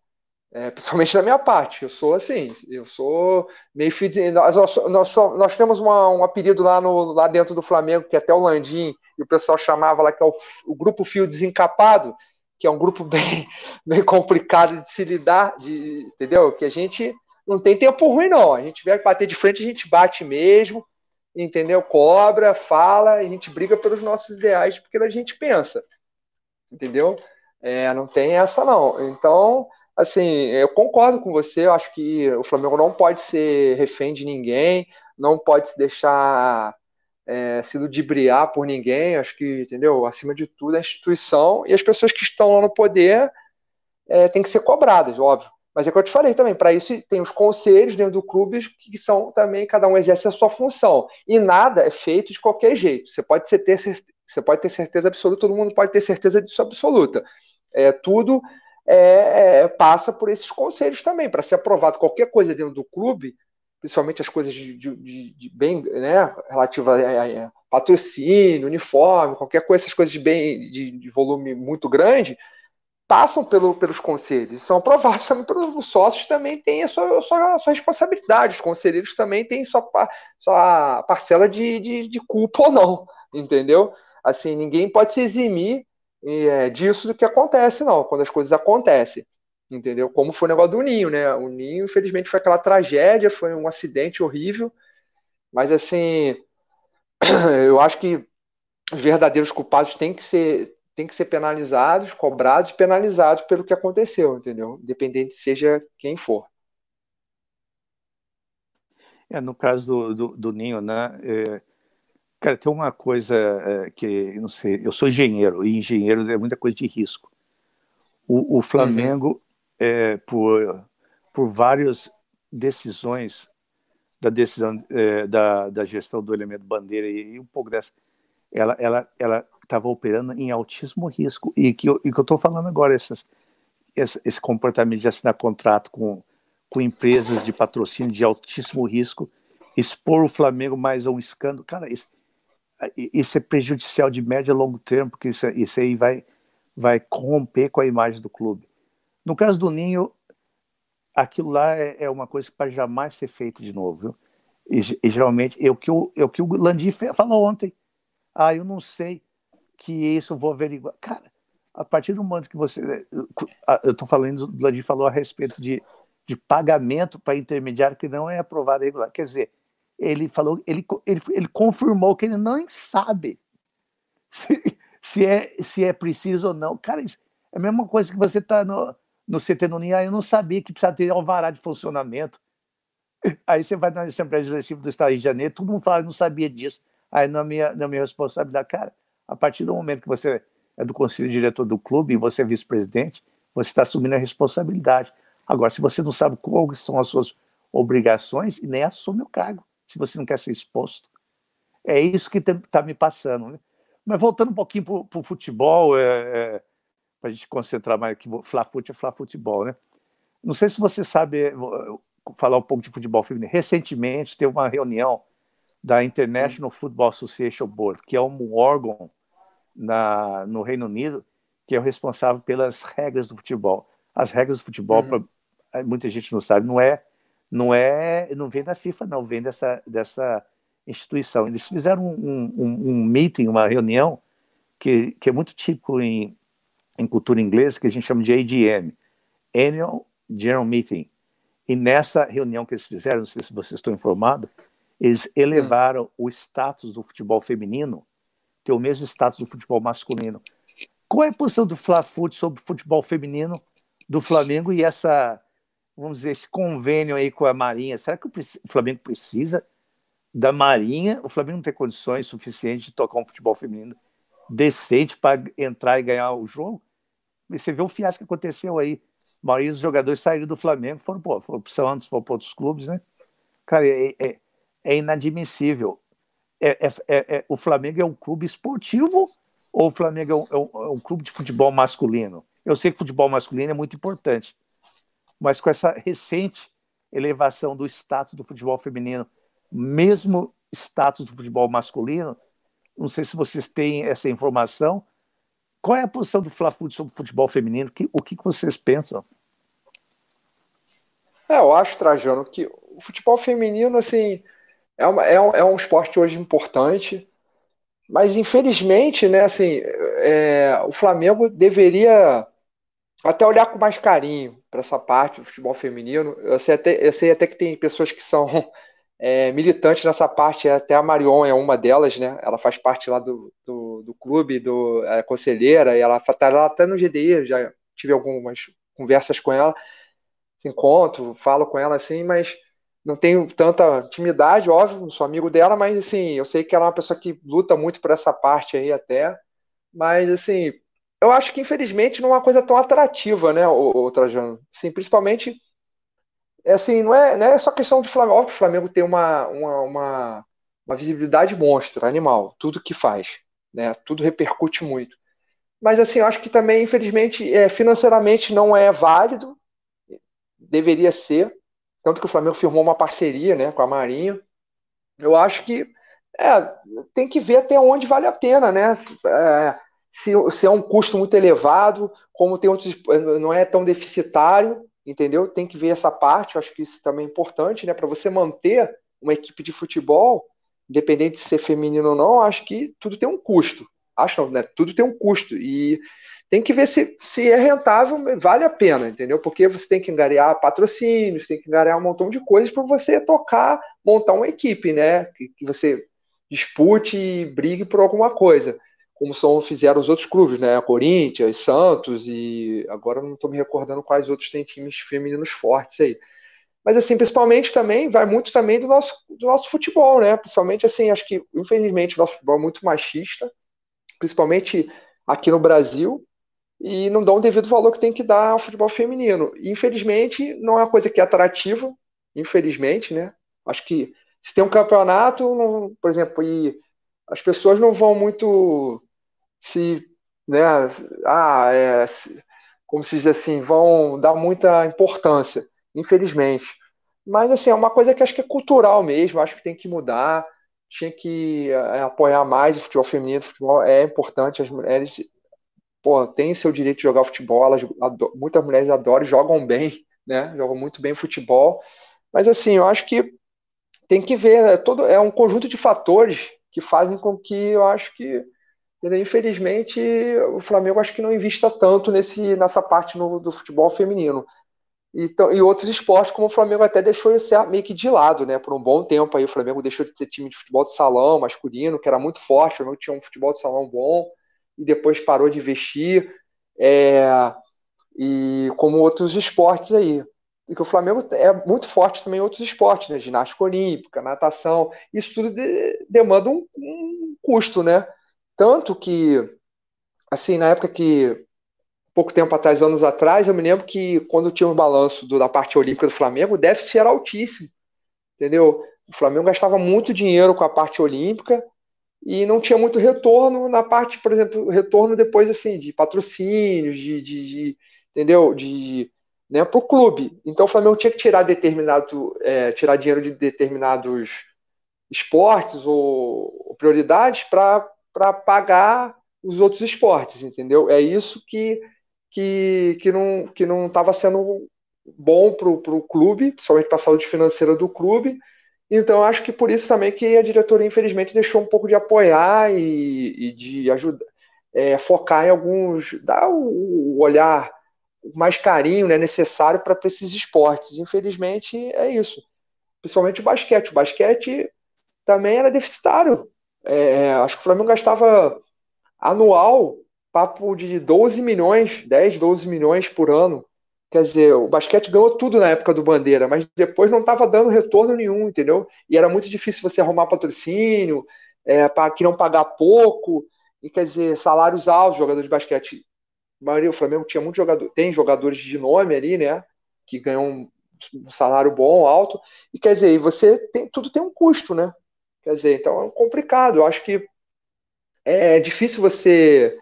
é, principalmente da minha parte, eu sou assim, eu sou meio de, nós, nós, nós, temos uma, um apelido lá, no, lá dentro do Flamengo, que até o Landim e o pessoal chamava lá, que é o, o grupo Fio Desencapado, que é um grupo bem, bem complicado de se lidar, de, entendeu? Que a gente não tem tempo ruim, não. A gente vier bater de frente, a gente bate mesmo, entendeu? Cobra, fala, a gente briga pelos nossos ideais, porque a gente pensa, entendeu? É, não tem essa, não. Então, assim, eu concordo com você, eu acho que o Flamengo não pode ser refém de ninguém, não pode se deixar é, se ludibriar por ninguém, acho que, entendeu? Acima de tudo, a instituição e as pessoas que estão lá no poder é, têm que ser cobradas, óbvio. Mas é que eu te falei também, para isso tem os conselhos dentro do clube que são também, cada um exerce a sua função. E nada é feito de qualquer jeito. Você pode ter, você pode ter certeza absoluta, todo mundo pode ter certeza disso absoluta. É, tudo é, é, passa por esses conselhos também. Para ser aprovado qualquer coisa dentro do clube, principalmente as coisas de, de, de bem né, relativa a, a, patrocínio, uniforme, qualquer coisa, essas coisas de bem de, de volume muito grande, passam pelo, pelos conselhos, são aprovados também pelos sócios, também têm a sua, a sua, a sua responsabilidade, os conselheiros também têm sua, sua parcela de, de, de, culpa ou não, entendeu? Assim, ninguém pode se eximir é, disso do que acontece, não, quando as coisas acontecem, entendeu? Como foi o negócio do Ninho, né? O Ninho, infelizmente, foi aquela tragédia, foi um acidente horrível, mas assim, eu acho que os verdadeiros culpados têm que ser tem que ser penalizados, cobrados e penalizados pelo que aconteceu, entendeu? Independente seja quem for. É, no caso do, do, do Ninho, né? É, cara, tem uma coisa é, que, não sei, eu sou engenheiro, e engenheiro é muita coisa de risco. O, o Flamengo, uhum. é, por, por várias decisões da decisão é, da, da gestão do elemento bandeira e, e um pouco dessa, ela, ela, ela estava operando em altíssimo risco. E que eu, e que eu estou falando agora, essas, esse, esse, comportamento de assinar contrato com, com empresas de patrocínio de altíssimo risco, expor o Flamengo mais a um escândalo, cara, isso, isso é prejudicial de médio a longo termo, porque isso, isso aí vai, vai corromper com a imagem do clube. No caso do Ninho, aquilo lá é, é uma coisa para jamais ser feito de novo. Viu? E, e, geralmente é o que o, é o, que o Landim falou ontem. Ah, eu não sei que isso vou averiguar. Cara, a partir do momento que você. Eu estou falando, o Vladir falou a respeito de, de pagamento para intermediário que não é aprovado regular. Quer dizer, ele falou, ele, ele, ele confirmou que ele não sabe se, se, é, se é preciso ou não. Cara, isso é a mesma coisa que você está no, no CT no NIA, eu não sabia que precisa ter alvará de funcionamento. Aí você vai na Assembleia Legislativa do Estado de Janeiro, todo mundo fala, não sabia disso. Aí não é minha, não é minha responsabilidade. Cara, a partir do momento que você é do conselho diretor do clube e você é vice-presidente, você está assumindo a responsabilidade. Agora, se você não sabe quais são as suas obrigações, nem assume o cargo, se você não quer ser exposto. É isso que está me passando. Né? Mas voltando um pouquinho para o futebol, é, é, para a gente concentrar mais aqui, Flafute é Flafutebol, né? Não sei se você sabe falar um pouco de futebol feminino. Recentemente teve uma reunião da International Football Association Board, que é um órgão na, no Reino Unido que é o responsável pelas regras do futebol. As regras do futebol, uhum. pra, muita gente não sabe, não é, não é, não vem da FIFA, não, vem dessa, dessa instituição. Eles fizeram um, um, um meeting, uma reunião que, que é muito típico em, em cultura inglesa, que a gente chama de AGM, Annual General Meeting. E nessa reunião que eles fizeram, não sei se vocês estão informados, eles elevaram hum. o status do futebol feminino, que é o mesmo status do futebol masculino. Qual é a posição do Fla-Fut sobre o futebol feminino do Flamengo e essa, vamos dizer, esse convênio aí com a Marinha? Será que o Flamengo precisa da Marinha? O Flamengo não tem condições suficientes de tocar um futebol feminino decente para entrar e ganhar o jogo? Você vê o fiasco que aconteceu aí. A maioria dos jogadores saíram do Flamengo, foram, pô, foram para o Santos, foram para outros clubes, né? Cara, é, é, é inadmissível. É, é, é, é, o Flamengo é um clube esportivo ou o Flamengo é um, é um, é um clube de futebol masculino? Eu sei que futebol masculino é muito importante, mas com essa recente elevação do status do futebol feminino, mesmo status do futebol masculino, não sei se vocês têm essa informação. Qual é a posição do fla sobre o futebol feminino? O que, vocês pensam? É, eu acho, Trajano, que o futebol feminino, assim, é, uma, é, um, é um esporte hoje importante, mas infelizmente, né, assim, é, o Flamengo deveria até olhar com mais carinho para essa parte do futebol feminino. Eu sei até, eu sei até que tem pessoas que são é, militantes nessa parte, até a Marion é uma delas, né? Ela faz parte lá do, do, do clube, do é, conselheira, e ela está lá até no GDI, já tive algumas conversas com ela, encontro, falo com ela assim, mas não tenho tanta intimidade, óbvio, não sou amigo dela, mas assim, eu sei que ela é uma pessoa que luta muito por essa parte aí até. Mas assim, eu acho que infelizmente não é uma coisa tão atrativa, né, o, o Trajano? Assim, principalmente é assim, não é, não é só questão de Flamengo. Óbvio o Flamengo tem uma, uma, uma, uma visibilidade monstra, animal, tudo que faz, né? Tudo repercute muito. Mas assim, eu acho que também, infelizmente, é, financeiramente não é válido, deveria ser. Tanto que o Flamengo firmou uma parceria né, com a Marinha. Eu acho que é, tem que ver até onde vale a pena, né? É, se, se, é um custo muito elevado, como tem outros, não é tão deficitário, entendeu? Tem que ver essa parte, eu acho que isso também é importante, né? Para você manter uma equipe de futebol, independente de ser feminino ou não, acho que tudo tem um custo. Acho não, né? Tudo tem um custo. E tem que ver se, se é rentável, vale a pena, entendeu? Porque você tem que engarear patrocínios, tem que engarear um montão de coisas para você tocar, montar uma equipe, né? Que, que, você dispute e brigue por alguma coisa. Como são, fizeram os outros clubes, né? Corinthians, Santos e agora não estou me recordando quais outros têm times femininos fortes aí. Mas assim, principalmente também, vai muito também do nosso, do nosso futebol, né? Principalmente assim, acho que infelizmente o nosso futebol é muito machista, principalmente aqui no Brasil, e não dão o devido valor que tem que dar ao futebol feminino. infelizmente, não é uma coisa que é atrativa, infelizmente, né? Acho que se tem um campeonato, não, por exemplo, e as pessoas não vão muito se, né, ah, é, como se diz assim, vão dar muita importância, infelizmente. Mas, assim, é uma coisa que acho que é cultural mesmo, acho que tem que mudar, tinha que é, apoiar mais o futebol feminino, o futebol é importante, as mulheres pô, têm seu direito de jogar futebol, elas, muitas mulheres adoram, jogam bem, né? Jogam muito bem futebol. Mas assim, eu acho que tem que ver, é, todo, é um conjunto de fatores que fazem com que eu acho que, infelizmente, o Flamengo acho que não invista tanto nesse, nessa parte no, do futebol feminino. Então, e outros esportes, como o Flamengo até deixou isso meio que de lado, né? Por um bom tempo aí, o Flamengo deixou de ter time de futebol de salão masculino, que era muito forte, o Flamengo tinha um futebol de salão bom e depois parou de investir, é, e como outros esportes aí. E que o Flamengo é muito forte também em outros esportes, né? Ginástica olímpica, natação, isso tudo de, demanda um, um, custo, né? Tanto que, assim, na época que, pouco tempo atrás, anos atrás, eu me lembro que quando tinha o um balanço do, da parte olímpica do Flamengo, o déficit era altíssimo, entendeu? O Flamengo gastava muito dinheiro com a parte olímpica, e não tinha muito retorno na parte, por exemplo, retorno depois assim de patrocínios, de, de, de entendeu, de né, para o clube. Então o Flamengo tinha que tirar determinado, é, tirar dinheiro de determinados esportes ou, ou prioridades para pagar os outros esportes, entendeu? É isso que que, que não que não estava sendo bom para o clube, principalmente para a saúde financeira do clube então, acho que por isso também que a diretoria, infelizmente, deixou um pouco de apoiar e, e de ajudar, é, focar em alguns, dar o, o olhar mais carinho né, necessário para esses esportes. Infelizmente, é isso. Principalmente o basquete. O basquete também era deficitário. É, acho que o Flamengo gastava anual papo de 12 milhões, 10, 12 milhões por ano Quer dizer, o basquete ganhou tudo na época do Bandeira, mas depois não estava dando retorno nenhum, entendeu? E era muito difícil você arrumar patrocínio, é, para que não pagar pouco, e quer dizer, salários altos, jogadores de basquete. A maioria do Flamengo tinha muito jogador, tem jogadores de nome ali, né? Que ganham um, um salário bom, alto. E quer dizer, você tem, tudo tem um custo, né? Quer dizer, então é complicado. Eu acho que é difícil você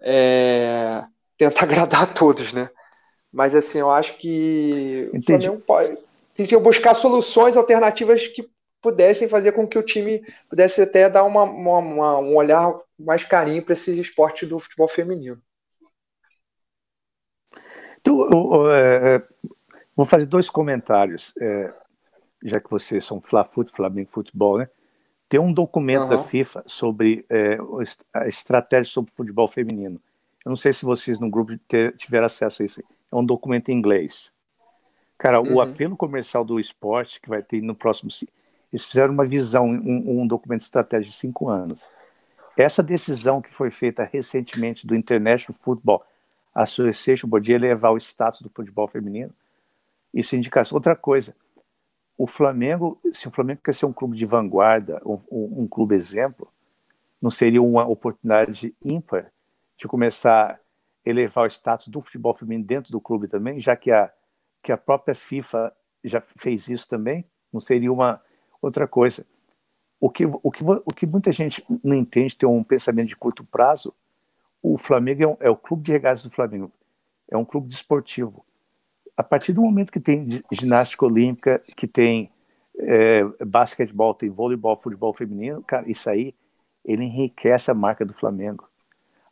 é, tentar agradar a todos, né? Mas assim, eu acho que Entendi. o Flamengo pode. Buscar soluções alternativas que pudessem fazer com que o time pudesse até dar uma, uma, uma um olhar mais carinho para esse esporte do futebol feminino. Tu, então, é, vou fazer dois comentários, é, já que vocês são Fla-Fut, Flamengo Futebol, né? Tem um documento uhum. da FIFA sobre é, a estratégia sobre futebol feminino. Eu não sei se vocês no grupo tiveram acesso a isso é um documento em inglês. Cara, uhum. o apelo comercial do esporte que vai ter no próximo. Eles fizeram uma visão, um, um documento estratégico de cinco anos. Essa decisão que foi feita recentemente do International Football Association podia elevar o status do futebol feminino. Isso indica outra coisa. O Flamengo, se o Flamengo quer ser um clube de vanguarda, um, um clube exemplo, não seria uma oportunidade ímpar de começar a elevar o status do futebol feminino dentro do clube também, já que a, que a própria FIFA já fez isso também? Não seria uma outra coisa? O que, o que, o que muita gente não entende, tem um pensamento de curto prazo, o Flamengo é, um, é o clube de regatas do Flamengo, é um clube desportivo. A partir do momento que tem ginástica olímpica, que tem é, basquetebol, tem voleibol, futebol feminino, cara, isso aí ele enriquece a marca do Flamengo.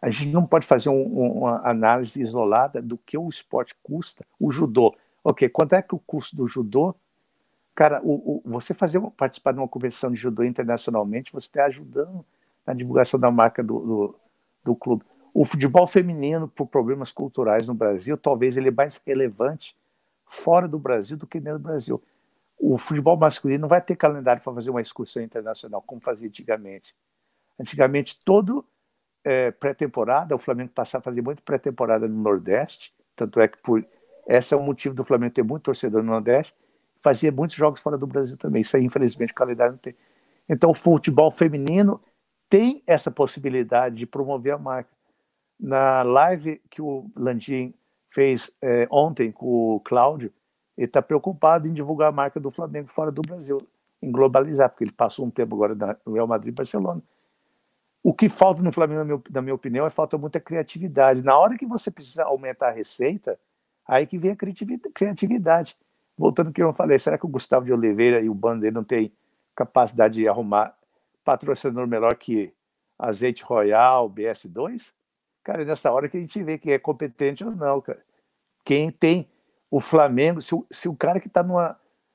A gente não pode fazer um, uma análise isolada do que o esporte custa. O judô, ok, quanto é que o custo do judô? Cara, o, o, você fazer participar de uma competição de judô internacionalmente, você está ajudando na divulgação da marca do, do, do clube. O futebol feminino, por problemas culturais no Brasil, talvez ele é mais relevante fora do Brasil do que dentro do Brasil. O futebol masculino não vai ter calendário para fazer uma excursão internacional, como fazia antigamente. Antigamente, todo é, pré-temporada, o Flamengo passava a fazer muito pré-temporada no Nordeste, tanto é que por esse é o motivo do Flamengo ter muito torcedor no Nordeste, fazia muitos jogos fora do Brasil também. Isso aí, infelizmente, o calendário não tem. Então, o futebol feminino tem essa possibilidade de promover a marca. Na live que o Landim fez é, ontem com o Cláudio, ele está preocupado em divulgar a marca do Flamengo fora do Brasil, em globalizar, porque ele passou um tempo agora no Real Madrid e Barcelona. O que falta no Flamengo, na minha, na minha opinião, é falta muita criatividade. Na hora que você precisa aumentar a receita, aí que vem a criatividade. Voltando ao que eu falei, será que o Gustavo de Oliveira e o bando dele não tem capacidade de arrumar patrocinador melhor que Azeite Royal, BS2? Cara, é nessa hora que a gente vê quem é competente ou não, cara. Quem tem o Flamengo, se o, se o cara que está no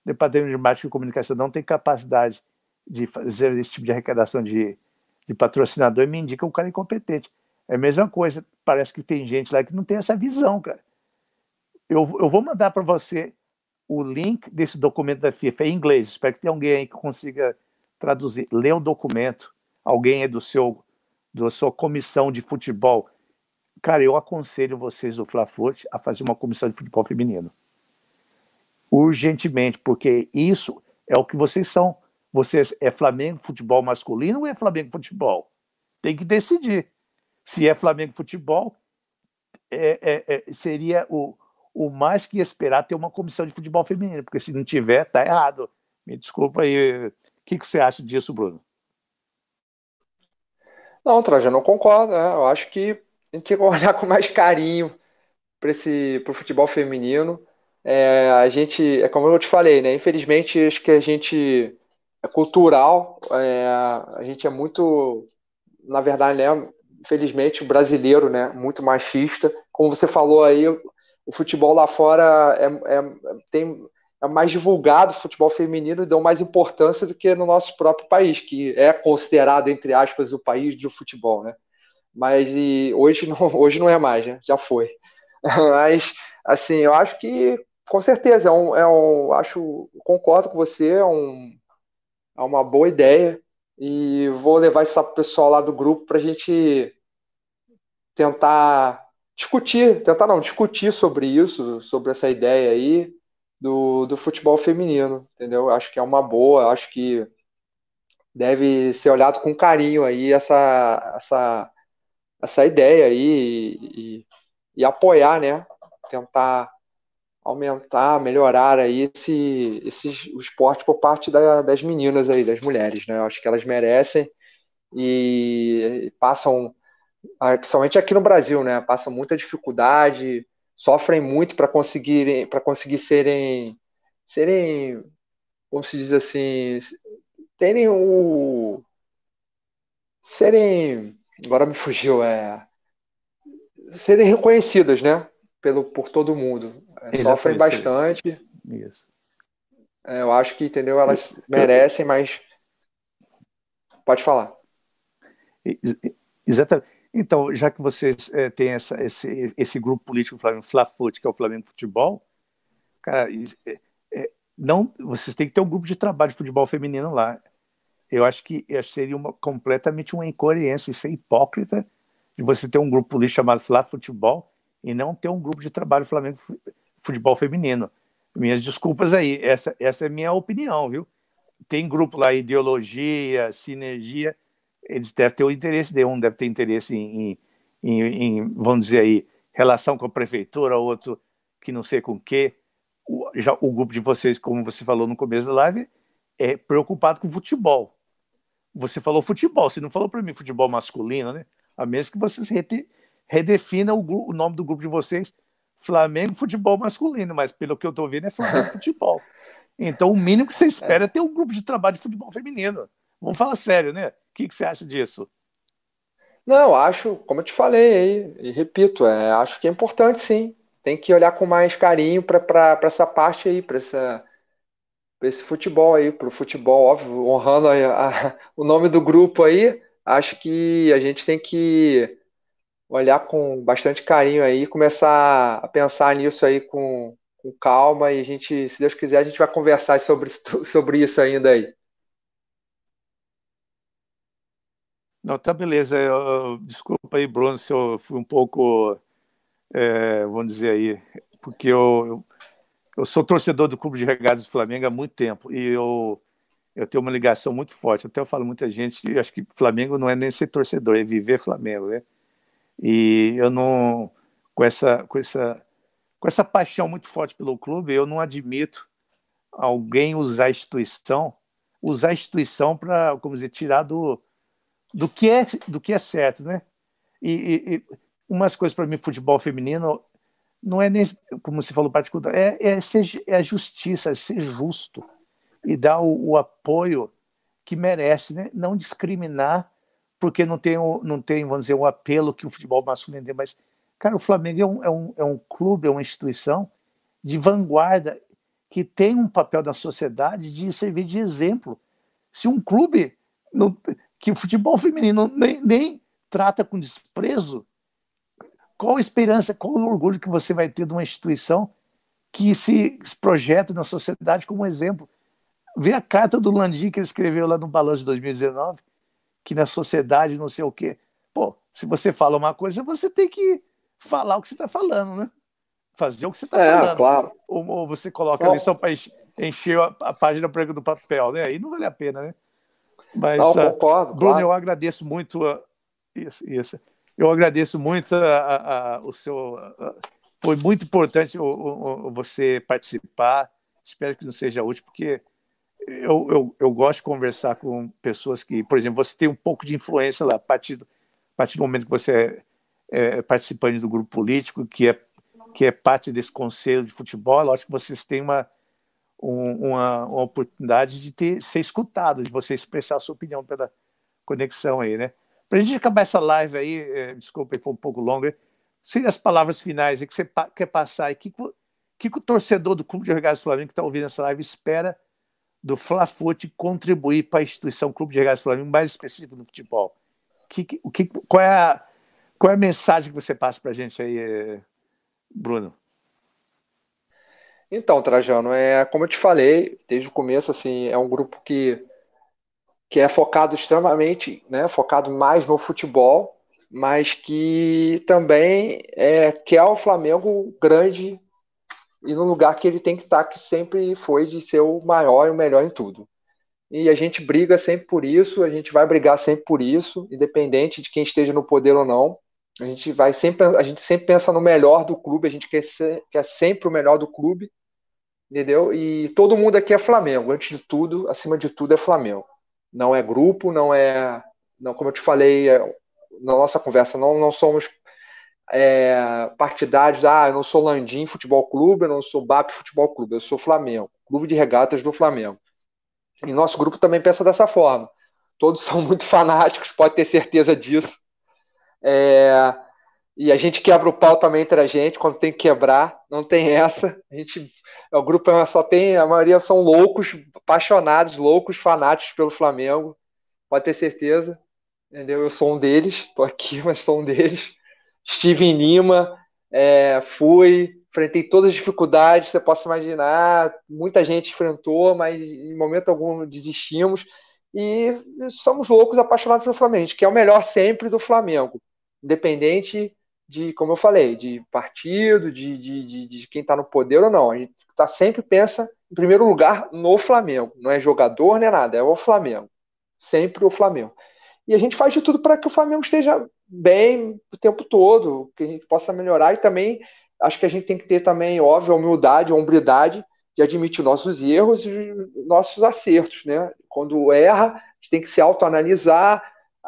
departamento de marketing e comunicação não tem capacidade de fazer esse tipo de arrecadação de de patrocinador me indica um cara incompetente. É a mesma coisa, parece que tem gente lá que não tem essa visão, cara. Eu, eu vou mandar para você o link desse documento da FIFA em inglês. Espero que tenha alguém aí que consiga traduzir. Lê o documento. Alguém é do seu da sua comissão de futebol. Cara, eu aconselho vocês do Flafute a fazer uma comissão de futebol feminino. Urgentemente, porque isso é o que vocês são. Você é Flamengo futebol masculino ou é Flamengo futebol? Tem que decidir. Se é Flamengo futebol, é, é, é, seria o, o mais que esperar ter uma comissão de futebol feminino, porque se não tiver, tá errado. Me desculpa aí. O que, que você acha disso, Bruno? Não, Trajano, eu concordo. Né? Eu acho que a gente tem que olhar com mais carinho para o futebol feminino. É, a gente, é como eu te falei, né? Infelizmente, acho que a gente é cultural. É, a gente é muito, na verdade, né, infelizmente, brasileiro, né, muito machista. Como você falou aí, o futebol lá fora é, é, tem, é mais divulgado, o futebol feminino deu mais importância do que no nosso próprio país, que é considerado, entre aspas, o país do futebol, né? Mas e hoje, não, hoje não é mais, né? Já foi. Mas, assim, eu acho que, com certeza, é um, é um acho, concordo com você, é um, é uma boa ideia e vou levar isso para o pessoal lá do grupo para a gente tentar discutir, tentar não, discutir sobre isso, sobre essa ideia aí do, do futebol feminino, entendeu? Acho que é uma boa, acho que deve ser olhado com carinho aí essa, essa, essa ideia aí e, e, e apoiar, né? Tentar aumentar, melhorar aí esse, esse o esporte por parte da, das meninas aí, das mulheres, né? Eu acho que elas merecem e passam, ah, principalmente aqui no Brasil, né? Passam muita dificuldade, sofrem muito para conseguirem, para conseguir serem, serem, como se diz assim, terem o, serem, agora me fugiu, é, serem reconhecidas, né? Pelo, por todo mundo. É, sofrem bastante. Isso. É, eu acho que, entendeu? Elas merecem, mas. Pode falar. Exatamente. Então, já que vocês é, têm essa, esse, esse grupo político Flamengo Flafute, que é o Flamengo Futebol, cara, é, é, não, vocês têm que ter um grupo de trabalho de futebol feminino lá. Eu acho que seria uma, completamente uma incoerência, isso é hipócrita de você ter um grupo político chamado Flá Futebol e não ter um grupo de trabalho Flamengo futebol feminino. minhas desculpas aí. Essa, essa é a minha opinião, viu? Tem grupo lá, ideologia, sinergia, eles devem ter o interesse de um deve ter interesse em, em, em, vamos dizer aí, relação com a prefeitura, outro que não sei com o quê. O, já, o grupo de vocês, como você falou no começo da live, é preocupado com futebol. Você falou futebol, você não falou para mim futebol masculino, né? A menos que vocês redefinam o, o, nome do grupo de vocês, Flamengo Futebol Masculino, mas pelo que eu estou vendo é Flamengo Futebol. Então o mínimo que você espera é ter um grupo de trabalho de futebol feminino. Vamos falar sério, né? O que, que você acha disso? Não, acho, como eu te falei, e repito, é, acho que é importante sim. Tem que olhar com mais carinho para essa parte aí, para esse futebol aí, para o futebol, óbvio, honrando a, a, o nome do grupo aí. Acho que a gente tem que olhar com bastante carinho aí, começar a pensar nisso aí com, com calma e a gente, se Deus quiser, a gente vai conversar sobre, sobre isso ainda aí. Não, tá beleza. Eu, desculpa aí, Bruno, se eu fui um pouco, é, vamos dizer aí, porque eu, eu, eu, sou torcedor do Clube de Regadas do Flamengo há muito tempo e eu, eu tenho uma ligação muito forte. Até eu falo muita gente, acho que Flamengo não é nem ser torcedor, é viver Flamengo, né? E eu não, com essa, com essa, com essa paixão muito forte pelo clube, eu não admito alguém usar a instituição, usar a instituição para, como dizer, tirar do do que é do que é certo, né? E, e, e umas coisas para mim futebol feminino não é nem como você falou particular, é é, ser, é a justiça, é ser justo e dar o, o, apoio que merece, né? Não discriminar porque não tem o, não tem vamos dizer o apelo que o futebol masculino tem, mas cara o Flamengo é um, é um, é um clube, é uma instituição de vanguarda que tem um papel na sociedade de servir de exemplo. Se um clube não, que o futebol feminino nem, nem trata com desprezo, qual a esperança, qual o orgulho que você vai ter de uma instituição que se projeta na sociedade como exemplo? Vê a carta do Landim que ele escreveu lá no balanço de 2019, que na sociedade não sei o quê. Pô, se você fala uma coisa, você tem que falar o que você está falando, né? Fazer o que você está é, falando. Claro. Ou, ou você coloca ali só para encher a, a página prega do papel, né? Aí não vale a pena, né? Mas, Não, ah, concordo. Bruno, claro. eu agradeço muito. A, isso, isso. Eu agradeço muito a, a, o seu. foi muito importante o, o, você participar. Espero que não seja útil, porque eu, eu, eu gosto de conversar com pessoas que, por exemplo, você tem um pouco de influência lá, a partir do, a partir do momento que você é, é participante do grupo político, que é, que é parte desse conselho de futebol, lógico que vocês têm uma um, uma, uma, oportunidade de ter, ser escutado, de você expressar a sua opinião pela conexão aí, né? Para a gente acabar essa live aí, é, desculpa, foi um pouco longa, seria as palavras finais que você quer passar e que, que, que o torcedor do Clube de Regatas Flamengo que está ouvindo essa live espera do Flafute contribuir para a instituição Clube de Regatas Flamengo, mais específico no futebol? Que, que, qual, é a, qual é a mensagem que você passa para a gente aí, é, Bruno? Então, Trajano, é como eu te falei desde o começo, assim, é um grupo que, que é focado extremamente, né, focado mais no futebol, mas que também é, quer o Flamengo grande e no lugar que ele tem que estar, que sempre foi de ser o maior e o melhor em tudo. E a gente briga sempre por isso, a gente vai brigar sempre por isso, independente de quem esteja no poder ou não. A gente vai sempre, a gente sempre pensa no melhor do clube, a gente quer, ser, quer sempre o melhor do clube entendeu? E todo mundo aqui é Flamengo, antes de tudo, acima de tudo é Flamengo. Não é grupo, não é, não, como eu te falei é, na nossa conversa, não, não somos é, partidários, ah, eu não sou Landim Futebol Clube, eu não sou BAP Futebol Clube, eu sou Flamengo, Clube de Regatas do Flamengo. E nosso grupo também pensa dessa forma. Todos são muito fanáticos, pode ter certeza disso. É, e a gente quebra o pau também entre a gente, quando tem que quebrar, não tem essa. A gente, o grupo só tem, a maioria são loucos, apaixonados, loucos, fanáticos pelo Flamengo. Pode ter certeza, entendeu? Eu sou um deles, tô aqui, mas sou um deles. Estive em Lima, é, fui, enfrentei todas as dificuldades, você possa imaginar. Muita gente enfrentou, mas em momento algum desistimos. E somos loucos, apaixonados pelo Flamengo. Gente quer o melhor sempre do Flamengo, independente de, como eu falei, de partido, de, de, de, de quem está no poder ou não. A gente tá, sempre pensa, em primeiro lugar, no Flamengo. Não é jogador, nem é nada, é o Flamengo. Sempre o Flamengo. E a gente faz de tudo para que o Flamengo esteja bem o tempo todo, que a gente possa melhorar e também acho que a gente tem que ter também, óbvio, a humildade, a hombridade de admitir nossos erros e nossos acertos, né? Quando erra, a gente tem que se autoanalisar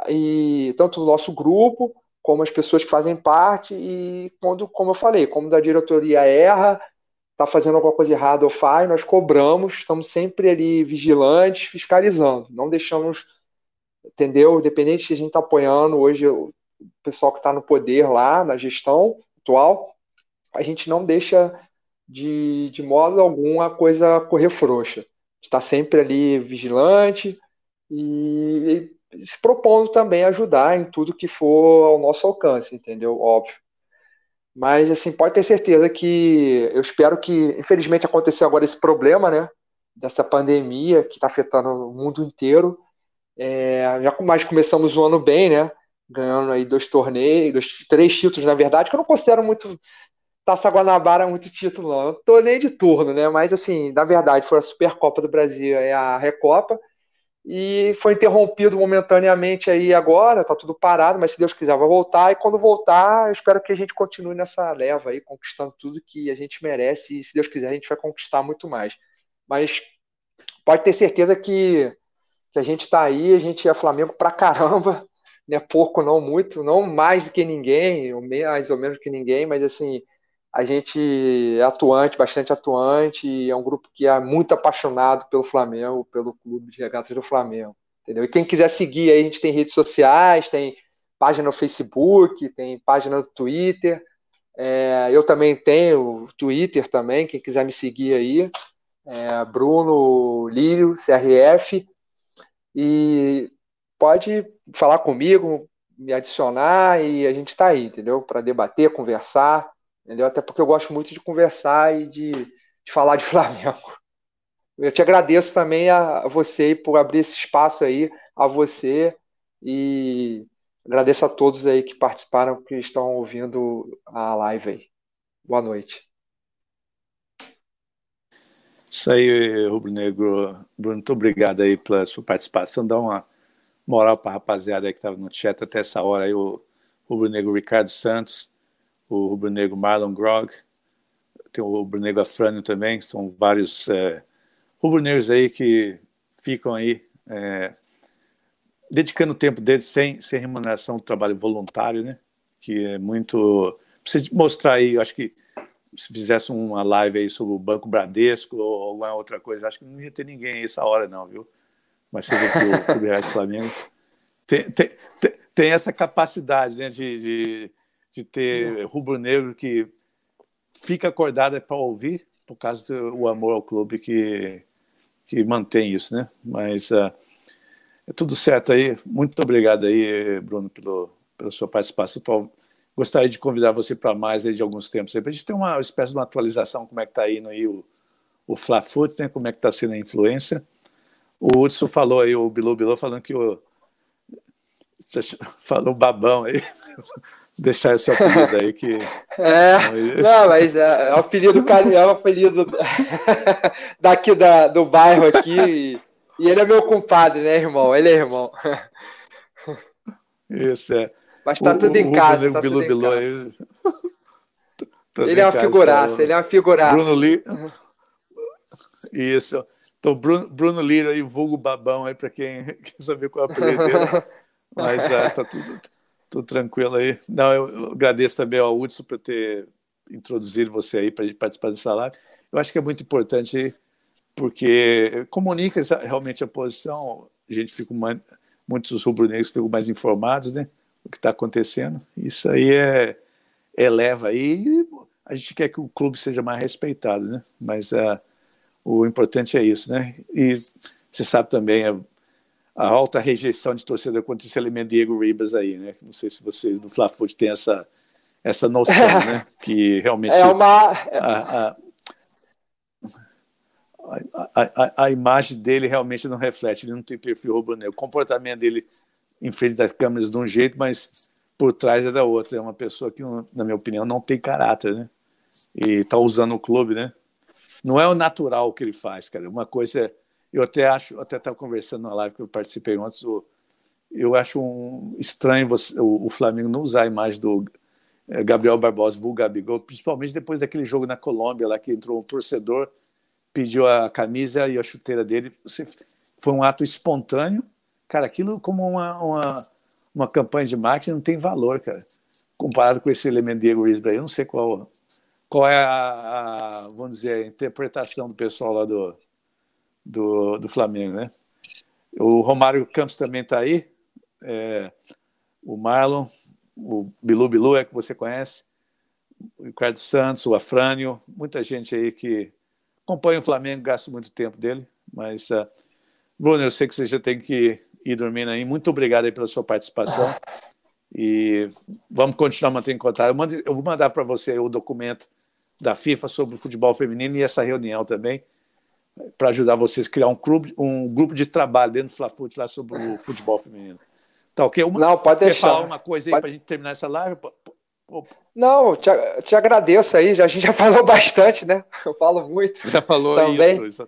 e tanto o nosso grupo como as pessoas que fazem parte e quando, como eu falei, como da diretoria erra, está fazendo alguma coisa errada ou faz, nós cobramos, estamos sempre ali vigilantes, fiscalizando, não deixamos, entendeu? Independente se a gente está apoiando hoje o pessoal que está no poder lá, na gestão atual, a gente não deixa de, de modo algum a coisa correr frouxa. Está sempre ali vigilante e, e se propondo também ajudar em tudo que for ao nosso alcance, entendeu? Óbvio. Mas, assim, pode ter certeza que eu espero que, infelizmente, aconteceu agora esse problema, né? Dessa pandemia que está afetando o mundo inteiro. É, já mais começamos o ano bem, né? Ganhando aí dois torneios, três títulos, na verdade, que eu não considero muito Taça Guanabara muito título, não. Eu tô nem de turno, né? Mas, assim, na verdade, foi a Supercopa do Brasil e a Recopa. E foi interrompido momentaneamente aí agora, tá tudo parado, mas se Deus quiser vai voltar. E quando voltar, eu espero que a gente continue nessa leva aí, conquistando tudo que a gente merece. E se Deus quiser, a gente vai conquistar muito mais. Mas pode ter certeza que, que a gente tá aí, a gente é Flamengo pra caramba, né? Pouco, não muito, não mais do que ninguém, mais ou menos que ninguém, mas assim, a gente é atuante, bastante atuante, é um grupo que é muito apaixonado pelo Flamengo, pelo clube de regatas do Flamengo, entendeu? E quem quiser seguir aí, a gente tem redes sociais, tem página no Facebook, tem página no Twitter, é, eu também tenho Twitter também, quem quiser me seguir aí, é Bruno Lírio, CRF, e pode falar comigo, me adicionar e a gente está aí, entendeu? Para debater, conversar, entendeu? Até porque eu gosto muito de conversar e de, de falar de Flamengo. Eu te agradeço também a, você por abrir esse espaço aí, a você, e agradeço a todos aí que participaram, que estão ouvindo a live aí. Boa noite. Isso aí, Rubro Negro. Bruno, muito obrigado aí pela sua participação. Dá uma moral para a rapaziada que estava no chat até essa hora aí, o Rubro Negro Ricardo Santos, o rubro-negro Marlon Grog, tem o rubro-negro Afrânio também, são vários é, rubro-negros aí que ficam aí é, dedicando o tempo deles sem, sem remuneração do trabalho voluntário, né? Que é muito... Precisa mostrar aí, acho que se fizesse uma live aí sobre o Banco Bradesco ou alguma outra coisa, acho que não ia ter ninguém aí essa hora não, viu? Mas você vê que o Clube Flamengo tem, tem, tem, tem, essa capacidade né, de, de de ter rubro-negro que fica acordado para ouvir, por causa do amor ao clube que, que mantém isso, né? Mas uh, é tudo certo aí. Muito obrigado aí, Bruno, pelo, pela sua participação. Tô, gostaria de convidar você para mais aí de alguns tempos para a gente ter uma espécie de uma atualização como é que está indo aí o, o Fla-Foot, né? Como é que está sendo a influência. O Hudson falou aí, o Bilu Bilu falando que o falou babão aí deixar esse apelido aí que. É, não, mas é, é um apelido, é um apelido daqui da, do bairro aqui. E, e, ele é meu compadre, né, irmão? Ele é irmão. Isso, é. Mas tá o, tudo em casa. Tá Bilu, Bilu, aí... ele é uma casa, figuraça, tá... ele é uma figuraça. Bruno Lee. Isso. Então, Bruno, Bruno Lira aí, vulgo babão aí, para quem quer saber qual é o apelido dele. Mas é, tá tudo tudo tranquilo aí. Não, eu agradeço também ao Hudson por ter introduzido você aí para participar dessa live. Eu acho que é muito importante porque comunica realmente a posição, a gente fica mais, muitos rubro-negros ficam mais informados, né? O que está acontecendo. Isso aí é eleva aí. A gente quer que o clube seja mais respeitado, né? Mas uh, o importante é isso, né? E você sabe também, a alta rejeição de torcedor contra esse elemento Diego Ribas aí, né? Não sei se vocês do Fla-Foot têm essa, essa noção, né? Que realmente é uma... a, a, a, a, imagem dele realmente não reflete, ele não tem perfil rubro-negro. O comportamento dele em frente das câmeras de um jeito, mas por trás é da outra. É uma pessoa que, na minha opinião, não tem caráter, né? E está usando o clube, né? Não é o natural que ele faz, cara. Uma coisa é. Eu até acho, até estava conversando na live que eu participei antes, eu acho um, estranho você, o, o, Flamengo não usar a imagem do é, Gabriel Barbosa, vulgo Gabigol, principalmente depois daquele jogo na Colômbia, lá que entrou um torcedor, pediu a camisa e a chuteira dele. Foi um ato espontâneo. Cara, aquilo como uma, uma, uma campanha de marketing não tem valor, cara. Comparado com esse elemento Diego Risbray, eu não sei qual qual é a, a, vamos dizer, a interpretação do pessoal lá do, do, do Flamengo, né? O Romário Campos também está aí, é, o Marlon, o Bilu Bilu é que você conhece, o Ricardo Santos, o Afrânio, muita gente aí que acompanha o Flamengo, gasta muito tempo dele, mas uh, Bruno, eu sei que você já tem que ir dormindo aí. Muito obrigado aí pela sua participação. E vamos continuar mantendo contato. Eu, mando, eu vou mandar para você o documento da FIFA sobre o futebol feminino e essa reunião também, para ajudar vocês a criar um clube, um grupo de trabalho dentro do Flafut lá sobre o futebol feminino. Tá ok? Uma, Não, pode quer deixar. falar uma coisa aí pode... para a gente terminar essa live? Não, te, te agradeço aí, já, a gente já falou bastante, né? Eu falo muito. Já falou também. isso,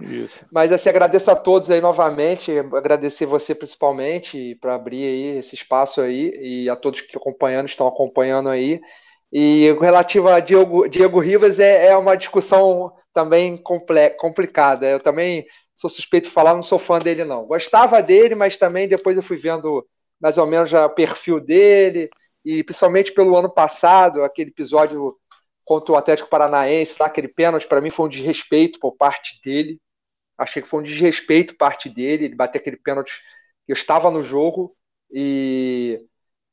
isso. Mas assim, agradeço a todos aí novamente, agradecer você principalmente para abrir aí esse espaço aí e a todos que acompanhando, estão acompanhando aí. E relativo a Diego, Diego Rivas é, é uma discussão também complicada. Eu também sou suspeito de falar, não sou fã dele, não. Gostava dele, mas também depois eu fui vendo mais ou menos já o perfil dele, e principalmente pelo ano passado, aquele episódio contra o Atlético Paranaense, tá? aquele pênalti, para mim foi um desrespeito por parte dele. Achei que foi um desrespeito por parte dele, ele bater aquele pênalti. Eu estava no jogo e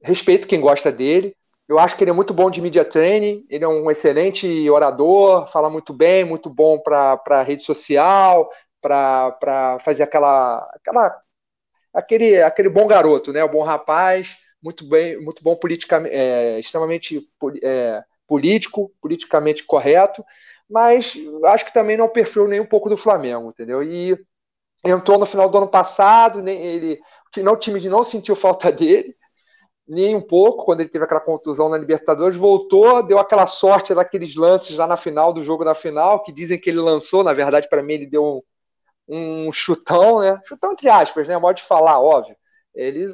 respeito quem gosta dele. Eu acho que ele é muito bom de media training, ele é um excelente orador, fala muito bem, muito bom para rede social, para fazer aquela, aquela aquele, aquele bom garoto, né? O bom rapaz, muito bem, muito bom politicamente, é, extremamente é, político, politicamente correto, mas acho que também não perfil nem um pouco do Flamengo, entendeu? E entrou no final do ano passado, nem ele, não, o time não sentiu falta dele, nem um pouco, quando ele teve aquela contusão na Libertadores, voltou, deu aquela sorte daqueles lances lá na final do jogo da final, que dizem que ele lançou, na verdade, para mim, ele deu um, um, chutão, né? Chutão entre aspas, né? Modo de falar, óbvio. Ele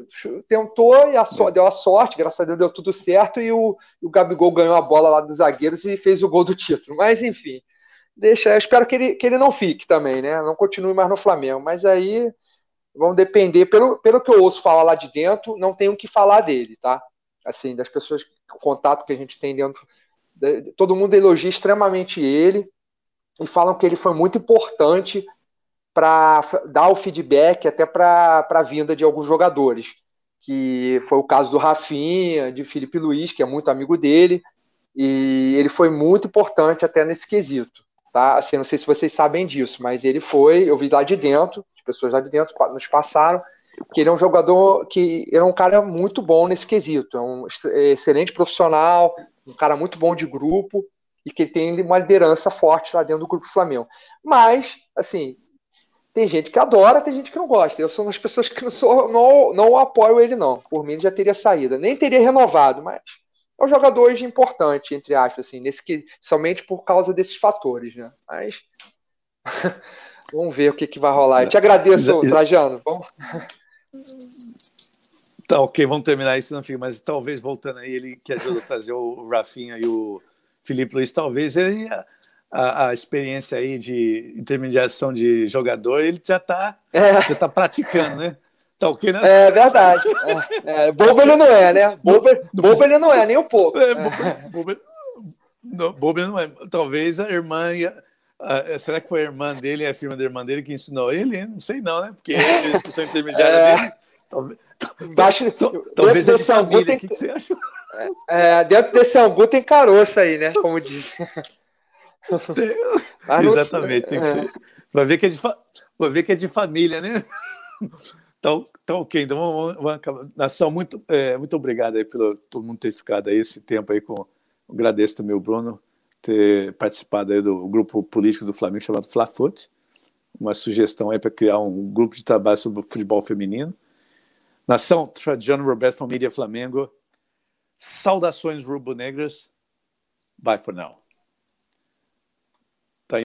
tentou e a so, deu a sorte, graças a Deus deu tudo certo, e o, o Gabigol ganhou a bola lá dos zagueiros e fez o gol do título. Mas enfim, deixa, eu espero que ele, que ele não fique também, né? Não continue mais no Flamengo. Mas aí vão depender, pelo, pelo que eu ouço falar lá de dentro, não tenho o que falar dele, tá? Assim, das pessoas, o contato que a gente tem dentro. Todo mundo elogia extremamente ele e falam que ele foi muito importante para dar o feedback até para a vinda de alguns jogadores, que foi o caso do Rafinha, de Felipe Luiz, que é muito amigo dele, e ele foi muito importante até nesse quesito, tá? Assim, não sei se vocês sabem disso, mas ele foi, eu vi lá de dentro, as pessoas lá de dentro nos passaram, que ele é um jogador que ele é um cara muito bom nesse quesito, é um excelente profissional, um cara muito bom de grupo e que tem uma liderança forte lá dentro do grupo Flamengo. Mas, assim, tem gente que adora, tem gente que não gosta. Eu sou uma das pessoas que não, sou, não, não apoio ele, não. Por mim, ele já teria saído. Nem teria renovado, mas é um jogador hoje importante, entre aspas, assim, nesse que, somente por causa desses fatores, né? Mas vamos ver o que, que vai rolar. Eu te agradeço, Trajano. Bom. Tá, ok, vamos terminar isso, não fica, mas talvez voltando aí, ele que ajudou a trazer o Rafinha e o Felipe Luiz, talvez ele a, a, experiência aí de intermediação de jogador, ele já está é. já tá praticando, né? Tá ok, né? É verdade. É, é. Bobo ele não é, né? Bobo, bobo ele não é, nem um pouco. É, bobo, não, bobo ele não é. Talvez a irmã. A, será que foi a irmã dele, a firma da irmã dele que ensinou ele? Não sei não, né? Porque ele disse que sou intermediária é. dele. Talvez, Baixo, talvez é de família. Tem, o que, que você acha? É, dentro desse angu tem caroço aí, né? Como diz. Exatamente, tem que é. ser. Vai ver que é de, fa... Vai ver que é de família, né? Então, então ok, então vamos, vamos acabar. Nação, muito, é, muito obrigado aí pelo todo mundo ter ficado aí esse tempo aí com. Agradeço também o Bruno ter participado do grupo político do Flamengo chamado Flafoot. Uma sugestão aí para criar um grupo de trabalho sobre futebol feminino. Nação, Trajano Roberto Família Flamengo. Saudações rubro-negras. Bye for now.